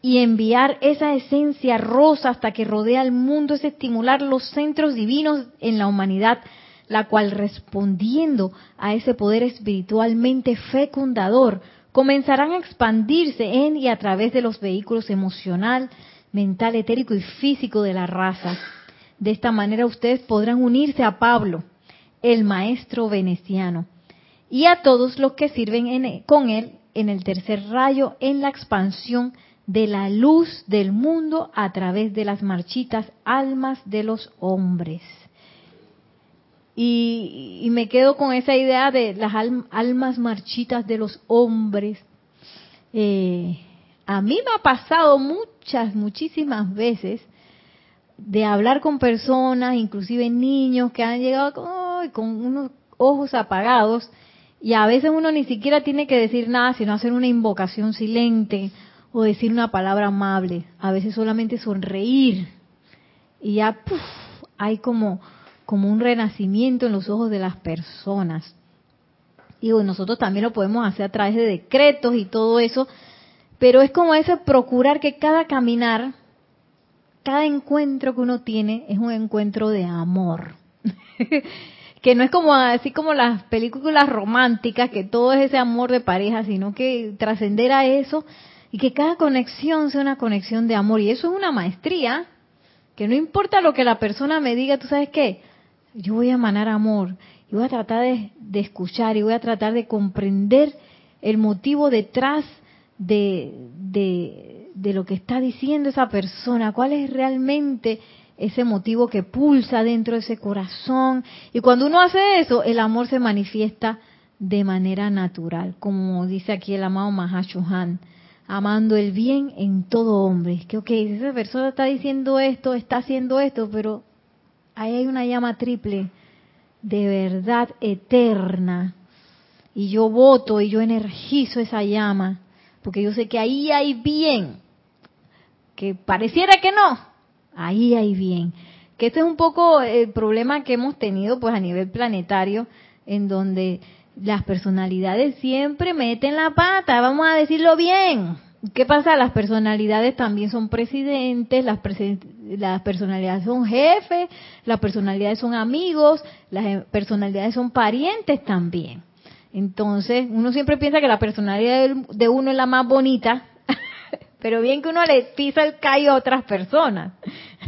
y enviar esa esencia rosa hasta que rodea el mundo es estimular los centros divinos en la humanidad, la cual respondiendo a ese poder espiritualmente fecundador comenzarán a expandirse en y a través de los vehículos emocional, mental, etérico y físico de la raza. De esta manera ustedes podrán unirse a Pablo, el maestro veneciano, y a todos los que sirven con él en el tercer rayo en la expansión de la luz del mundo a través de las marchitas almas de los hombres. Y, me quedo con esa idea de las almas marchitas de los hombres. Eh, a mí me ha pasado muchas, muchísimas veces de hablar con personas, inclusive niños que han llegado con, con unos ojos apagados y a veces uno ni siquiera tiene que decir nada, sino hacer una invocación silente o decir una palabra amable. A veces solamente sonreír y ya hay como como un renacimiento en los ojos de las personas. Y nosotros también lo podemos hacer a través de decretos y todo eso, pero es como ese procurar que cada caminar, cada encuentro que uno tiene es un encuentro de amor. que no es como así como las películas románticas, que todo es ese amor de pareja, sino que trascender a eso y que cada conexión sea una conexión de amor. Y eso es una maestría, que no importa lo que la persona me diga, tú sabes qué, yo voy a emanar amor y voy a tratar de, escuchar y voy a tratar de comprender el motivo detrás de, de, lo que está diciendo esa persona, cuál es realmente ese motivo que pulsa dentro de ese corazón. Y cuando uno hace eso, el amor se manifiesta de manera natural, como dice aquí el amado Mahashohan, amando el bien en todo hombre. Que, ok, esa persona está diciendo esto, está haciendo esto, pero ahí hay una llama triple de verdad eterna. Y yo voto y yo energizo esa llama, porque yo sé que ahí hay bien, que pareciera que no, ahí hay bien. Que este es un poco el problema que hemos tenido pues a nivel planetario, en donde las personalidades siempre meten la pata, vamos a decirlo bien, ¿Qué pasa? Las personalidades también son presidentes, las, las personalidades son jefes, las personalidades son amigos, las personalidades son parientes también. Entonces, uno siempre piensa que la personalidad de uno es la más bonita, pero bien que uno le pisa el callo a otras personas.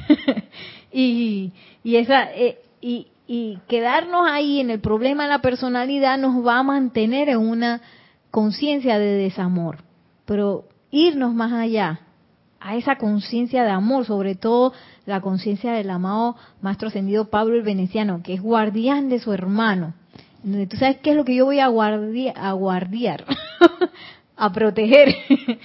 y, y, esa, eh, y, y quedarnos ahí en el problema de la personalidad nos va a mantener en una conciencia de desamor. Pero irnos más allá, a esa conciencia de amor, sobre todo la conciencia del amado Maestro Ascendido Pablo el Veneciano, que es guardián de su hermano. Tú sabes qué es lo que yo voy a, a guardiar, a proteger.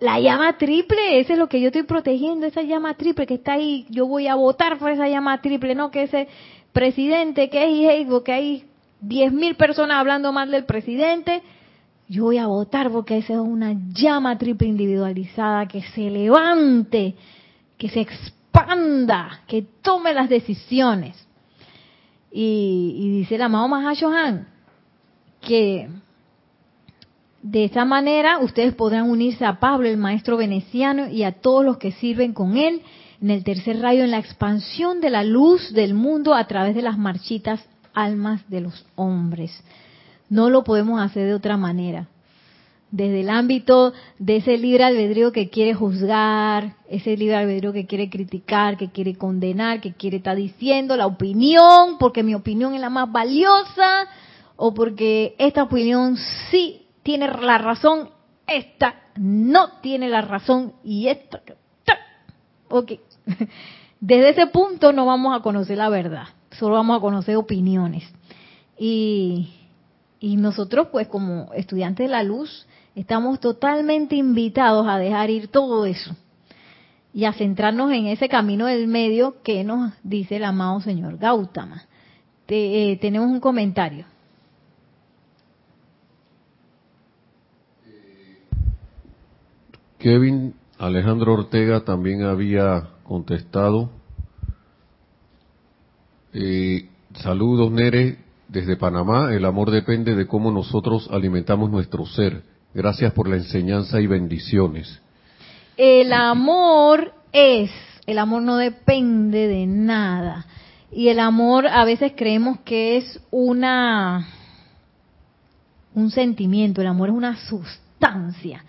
la llama triple, ese es lo que yo estoy protegiendo, esa llama triple que está ahí. Yo voy a votar por esa llama triple, no que ese presidente que es que hay diez mil personas hablando mal del presidente yo voy a votar porque esa es una llama triple individualizada que se levante, que se expanda, que tome las decisiones. Y, dice el amado Mahashohan que de esa manera ustedes podrán unirse a Pablo, el maestro veneciano, y a todos los que sirven con él en el tercer rayo, en la expansión de la luz del mundo a través de las marchitas almas de los hombres. No lo podemos hacer de otra manera. Desde el ámbito de ese libre albedrío que quiere juzgar, ese libre albedrío que quiere criticar, que quiere condenar, que quiere estar diciendo la opinión, porque mi opinión es la más valiosa, o porque esta opinión sí tiene la razón, esta no tiene la razón y esta... Ok. Desde ese punto no vamos a conocer la verdad, solo vamos a conocer opiniones. Y y nosotros, pues como estudiantes de la luz, estamos totalmente invitados a dejar ir todo eso y a centrarnos en ese camino del medio que nos dice el amado señor Gautama. Eh, tenemos un comentario. Kevin Alejandro Ortega también había contestado. Eh, saludos, Nere. Desde Panamá, el amor depende de cómo nosotros alimentamos nuestro ser. Gracias por la enseñanza y bendiciones. El amor es, el amor no depende de nada. Y el amor a veces creemos que es una un sentimiento, el amor es una sustancia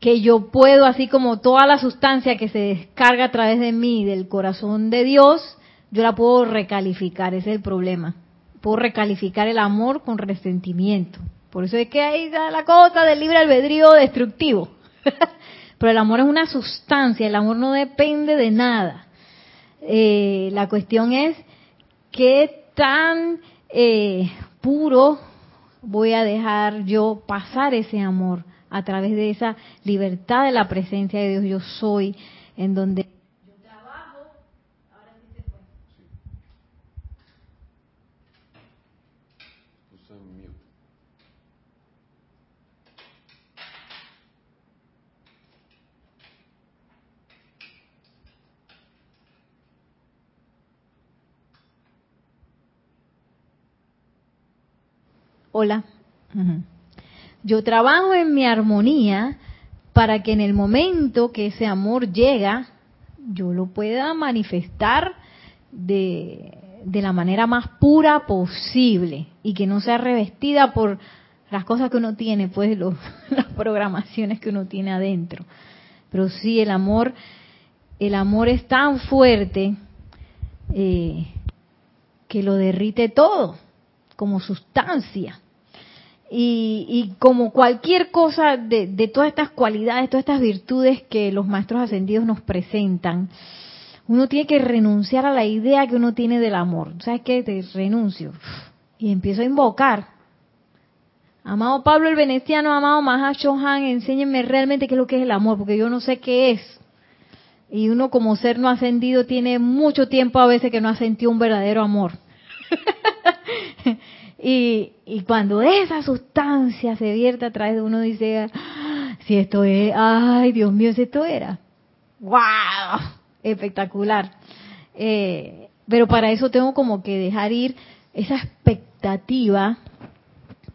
que yo puedo, así como toda la sustancia que se descarga a través de mí, del corazón de Dios, yo la puedo recalificar, ese es el problema. Puedo recalificar el amor con resentimiento. Por eso es que hay la cosa del libre albedrío destructivo. Pero el amor es una sustancia, el amor no depende de nada. Eh, la cuestión es qué tan eh, puro voy a dejar yo pasar ese amor a través de esa libertad de la presencia de Dios yo soy, en donde Hola. Yo trabajo en mi armonía para que en el momento que ese amor llega, yo lo pueda manifestar de, la manera más pura posible y que no sea revestida por las cosas que uno tiene, pues las programaciones que uno tiene adentro. Pero sí, el amor, el amor es tan fuerte eh, que lo derrite todo como sustancia. Y, como cualquier cosa de, todas estas cualidades, todas estas virtudes que los maestros ascendidos nos presentan, uno tiene que renunciar a la idea que uno tiene del amor. ¿Sabes qué? Te renuncio. Y empiezo a invocar. Amado Pablo el Veneciano, amado Mahashohan, enséñenme realmente qué es lo que es el amor, porque yo no sé qué es. Y uno como ser no ascendido tiene mucho tiempo a veces que no ha sentido un verdadero amor. Y, cuando esa sustancia se vierte a través de uno, dice, ah, si esto es, ay Dios mío, si esto era. ¡Wow! Espectacular. Eh, pero para eso tengo como que dejar ir esa expectativa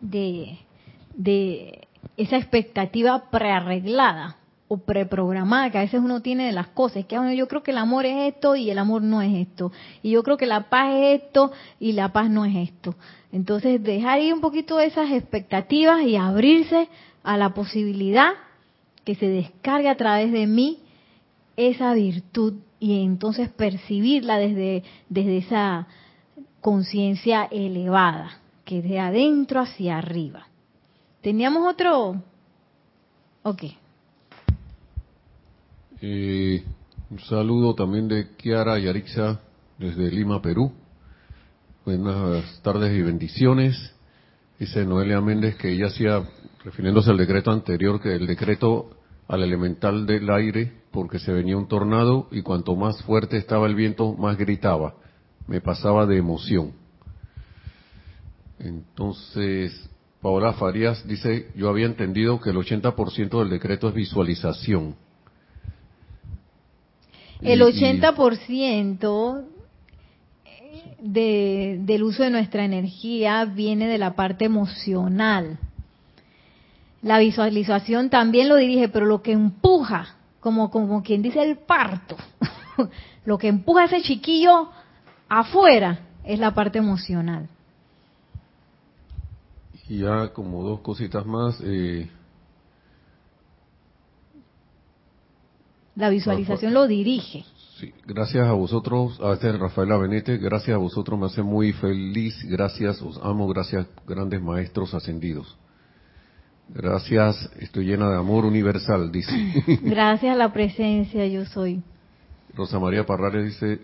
de, de esa expectativa prearreglada o preprogramada que a veces uno tiene de las cosas. Que yo creo que el amor es esto y el amor no es esto. Y yo creo que la paz es esto y la paz no es esto. Entonces, dejar ir un poquito esas expectativas y abrirse a la posibilidad que se descargue a través de mí esa virtud y entonces percibirla desde, desde esa conciencia elevada, que de adentro hacia arriba. ¿Teníamos otro? Ok. Eh, un saludo también de Kiara Yarixa desde Lima, Perú. Buenas tardes y bendiciones. Dice Noelia Méndez que ella hacía, refiriéndose al decreto anterior, que el decreto al elemental del aire, porque se venía un tornado y cuanto más fuerte estaba el viento, más gritaba. Me pasaba de emoción. Entonces, Paola Farías dice, yo había entendido que el 80% del decreto es visualización el 80% de, del uso de nuestra energía viene de la parte emocional. La visualización también lo dirige, pero lo que empuja, como, como quien dice el parto, lo que empuja a ese chiquillo afuera es la parte emocional. Y ya como dos cositas más. Eh, La visualización lo dirige. Sí, gracias a vosotros, a este Rafael Abenete, gracias a vosotros me hace muy feliz, gracias, os amo, gracias grandes maestros ascendidos. Gracias, estoy llena de amor universal, dice. Gracias a la presencia, yo soy. Rosa María Parrales dice,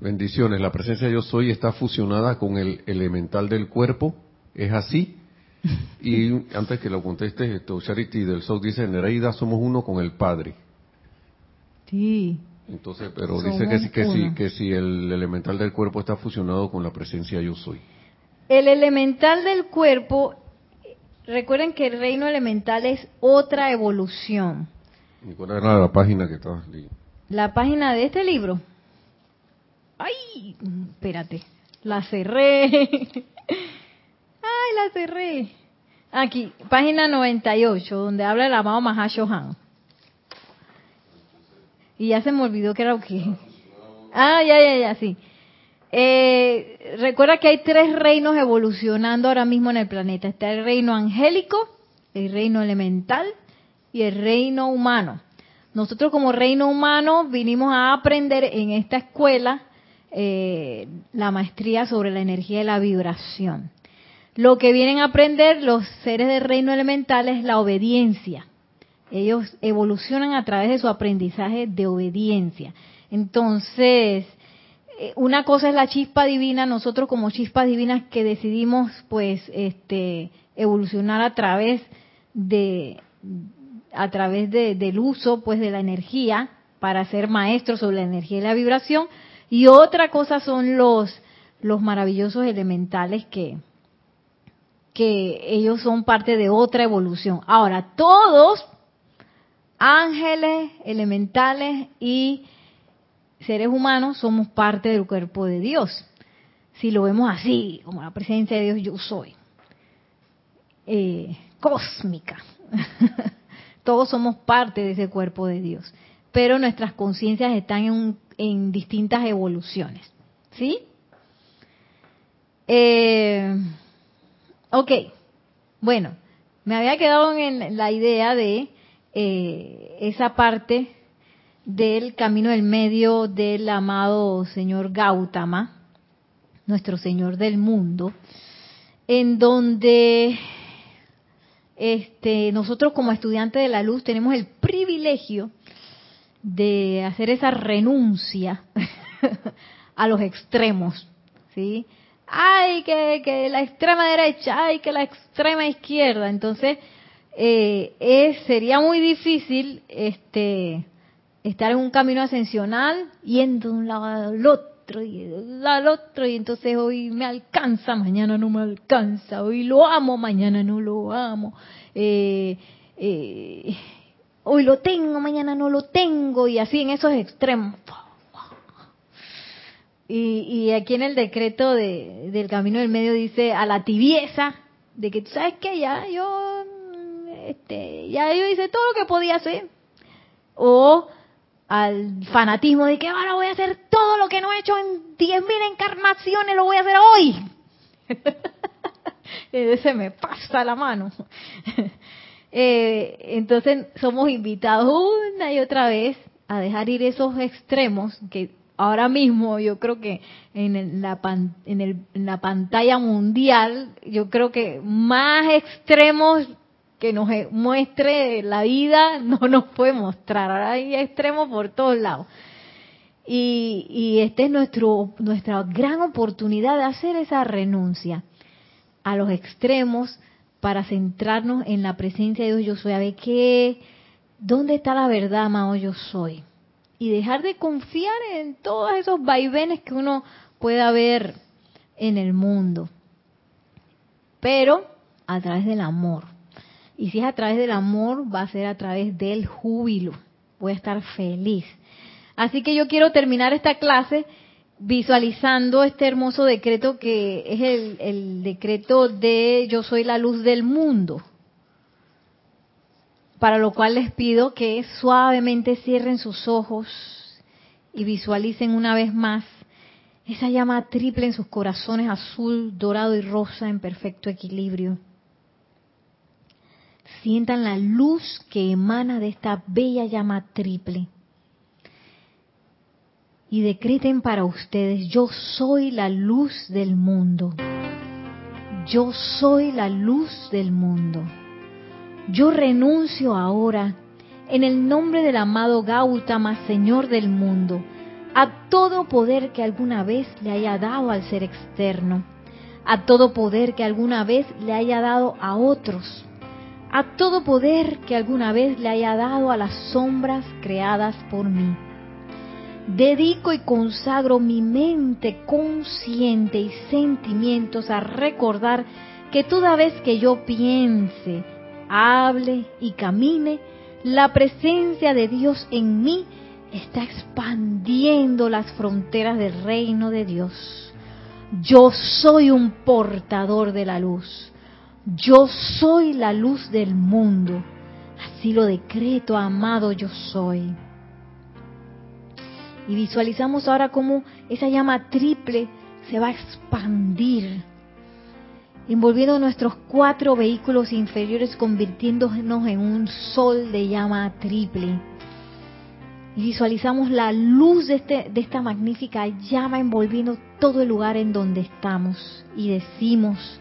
bendiciones, la presencia yo soy está fusionada con el elemental del cuerpo, ¿es así? Y antes que lo conteste, esto, Charity del Sol dice, Nereida, somos uno con el Padre. Sí. Entonces, pero dice que, que, si, que si el elemental del cuerpo está fusionado con la presencia yo soy. El elemental del cuerpo, recuerden que el reino elemental es otra evolución. ¿Y cuál era la página que estabas leyendo? La página de este libro. Ay, espérate, la cerré. Ay, la cerré. Aquí, página 98, donde habla el amado Mahashohan. Y ya se me olvidó que era o qué. Ah, ya, ya, ya, sí. Eh, recuerda que hay tres reinos evolucionando ahora mismo en el planeta. Está el reino angélico, el reino elemental y el reino humano. Nosotros como reino humano vinimos a aprender en esta escuela eh, la maestría sobre la energía y la vibración. Lo que vienen a aprender los seres del reino elemental es la obediencia. Ellos evolucionan a través de su aprendizaje de obediencia. Entonces, eh, una cosa es la chispa divina, nosotros como chispas divinas que decidimos pues este evolucionar a través de a través del uso pues de la energía para ser maestros sobre la energía y la vibración y otra cosa son los los maravillosos elementales que que ellos son parte de otra evolución. Ahora, todos, ángeles, elementales y seres humanos, somos parte del cuerpo de Dios. Si lo vemos así, como la presencia de Dios, yo soy. Eh, cósmica. todos somos parte de ese cuerpo de Dios. Pero nuestras conciencias están en, en distintas evoluciones. ¿Sí? Eh, Ok, bueno, me había quedado en la idea de eh, esa parte del camino del medio del amado señor Gautama, nuestro señor del mundo, en donde este, nosotros como estudiantes de la luz tenemos el privilegio de hacer esa renuncia a los extremos, ¿sí? ay, que, la extrema derecha, ay, que la extrema izquierda. Entonces, eh, sería muy difícil este, estar en un camino ascensional yendo de un lado al otro y al otro y entonces hoy me alcanza, mañana no me alcanza, hoy lo amo, mañana no lo amo, eh, eh, hoy lo tengo, mañana no lo tengo y así en esos extremos. Y, aquí en el decreto de, del camino del medio dice a la tibieza de que tú sabes que ya yo este, ya yo hice todo lo que podía hacer o al fanatismo de que ahora voy a hacer todo lo que no he hecho en 10.000 encarnaciones lo voy a hacer hoy ese me pasa la mano. Eh, entonces somos invitados una y otra vez a dejar ir esos extremos que ahora mismo yo creo que en la, en, la pantalla mundial, yo creo que más extremos que nos muestre la vida no nos puede mostrar. Ahora hay extremos por todos lados. Y, y esta es nuestro, nuestra gran oportunidad de hacer esa renuncia a los extremos para centrarnos en la presencia de Dios yo soy. A ver qué, ¿dónde está la verdad, amado yo soy? y dejar de confiar en todos esos vaivenes que uno pueda ver en el mundo. Pero a través del amor. Y si es a través del amor, va a ser a través del júbilo. Voy a estar feliz. Así que yo quiero terminar esta clase visualizando este hermoso decreto que es el, el decreto de yo soy la luz del mundo para lo cual les pido que suavemente cierren sus ojos y visualicen una vez más esa llama triple en sus corazones azul, dorado y rosa en perfecto equilibrio. Sientan la luz que emana de esta bella llama triple. Y decreten para ustedes, yo soy la luz del mundo. Yo soy la luz del mundo. Yo renuncio ahora, en el nombre del amado Gautama, Señor del mundo, a todo poder que alguna vez le haya dado al ser externo, a todo poder que alguna vez le haya dado a otros, a todo poder que alguna vez le haya dado a las sombras creadas por mí. Dedico y consagro mi mente consciente y sentimientos a recordar que toda vez que yo piense, hable y camine, la presencia de Dios en mí está expandiendo las fronteras del reino de Dios. Yo soy un portador de la luz. Yo soy la luz del mundo. Así lo decreto, amado yo soy. Y visualizamos ahora cómo esa llama triple se va a expandir, envolviendo nuestros cuatro vehículos inferiores, convirtiéndonos en un sol de llama triple. Y visualizamos la luz de, este, de esta magnífica llama envolviendo todo el lugar en donde estamos. Y decimos,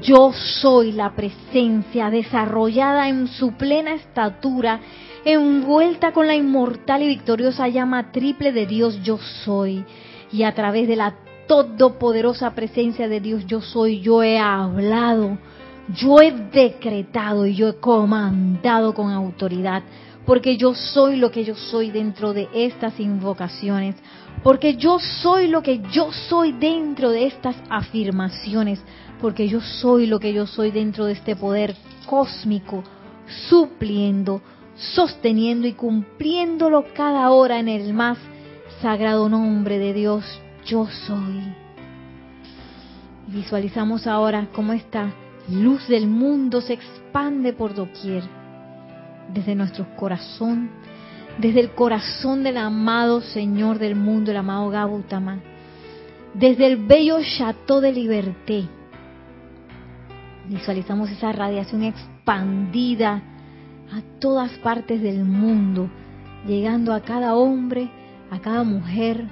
yo soy la presencia desarrollada en su plena estatura, envuelta con la inmortal y victoriosa llama triple de Dios yo soy. Y a través de la todopoderosa presencia de Dios yo soy, yo he hablado, yo he decretado y yo he comandado con autoridad, porque yo soy lo que yo soy dentro de estas invocaciones, porque yo soy lo que yo soy dentro de estas afirmaciones, porque yo soy lo que yo soy dentro de este poder cósmico, supliendo, sosteniendo y cumpliéndolo cada hora en el más sagrado nombre de Dios, yo soy. Visualizamos ahora cómo esta luz del mundo se expande por doquier, desde nuestro corazón, desde el corazón del amado Señor del mundo, el amado Gautama, desde el bello Chateau de Liberté. Visualizamos esa radiación expandida a todas partes del mundo, llegando a cada hombre, a cada mujer,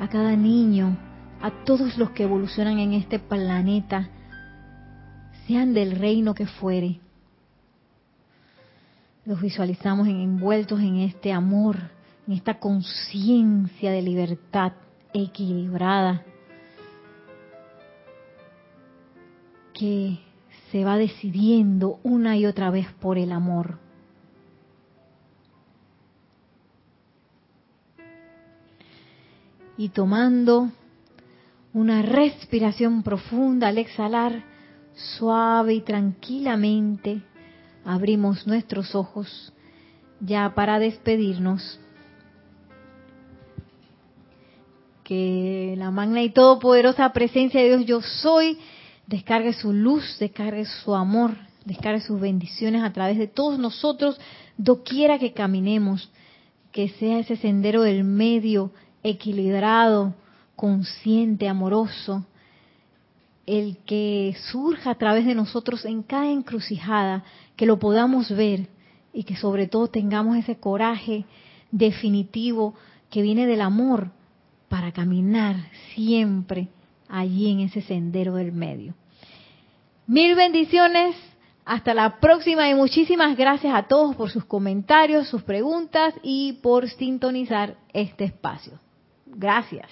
a cada niño, a todos los que evolucionan en este planeta, sean del reino que fuere. Los visualizamos envueltos en este amor, en esta conciencia de libertad equilibrada que se va decidiendo una y otra vez por el amor. y tomando una respiración profunda al exhalar, suave y tranquilamente, abrimos nuestros ojos ya para despedirnos. Que la magna y todopoderosa presencia de Dios yo soy descargue su luz, descargue su amor, descargue sus bendiciones a través de todos nosotros, doquiera que caminemos, que sea ese sendero del medio equilibrado, consciente, amoroso, el que surja a través de nosotros en cada encrucijada, que lo podamos ver y que sobre todo tengamos ese coraje definitivo que viene del amor para caminar siempre allí en ese sendero del medio. Mil bendiciones, hasta la próxima y muchísimas gracias a todos por sus comentarios, sus preguntas y por sintonizar este espacio. Gracias.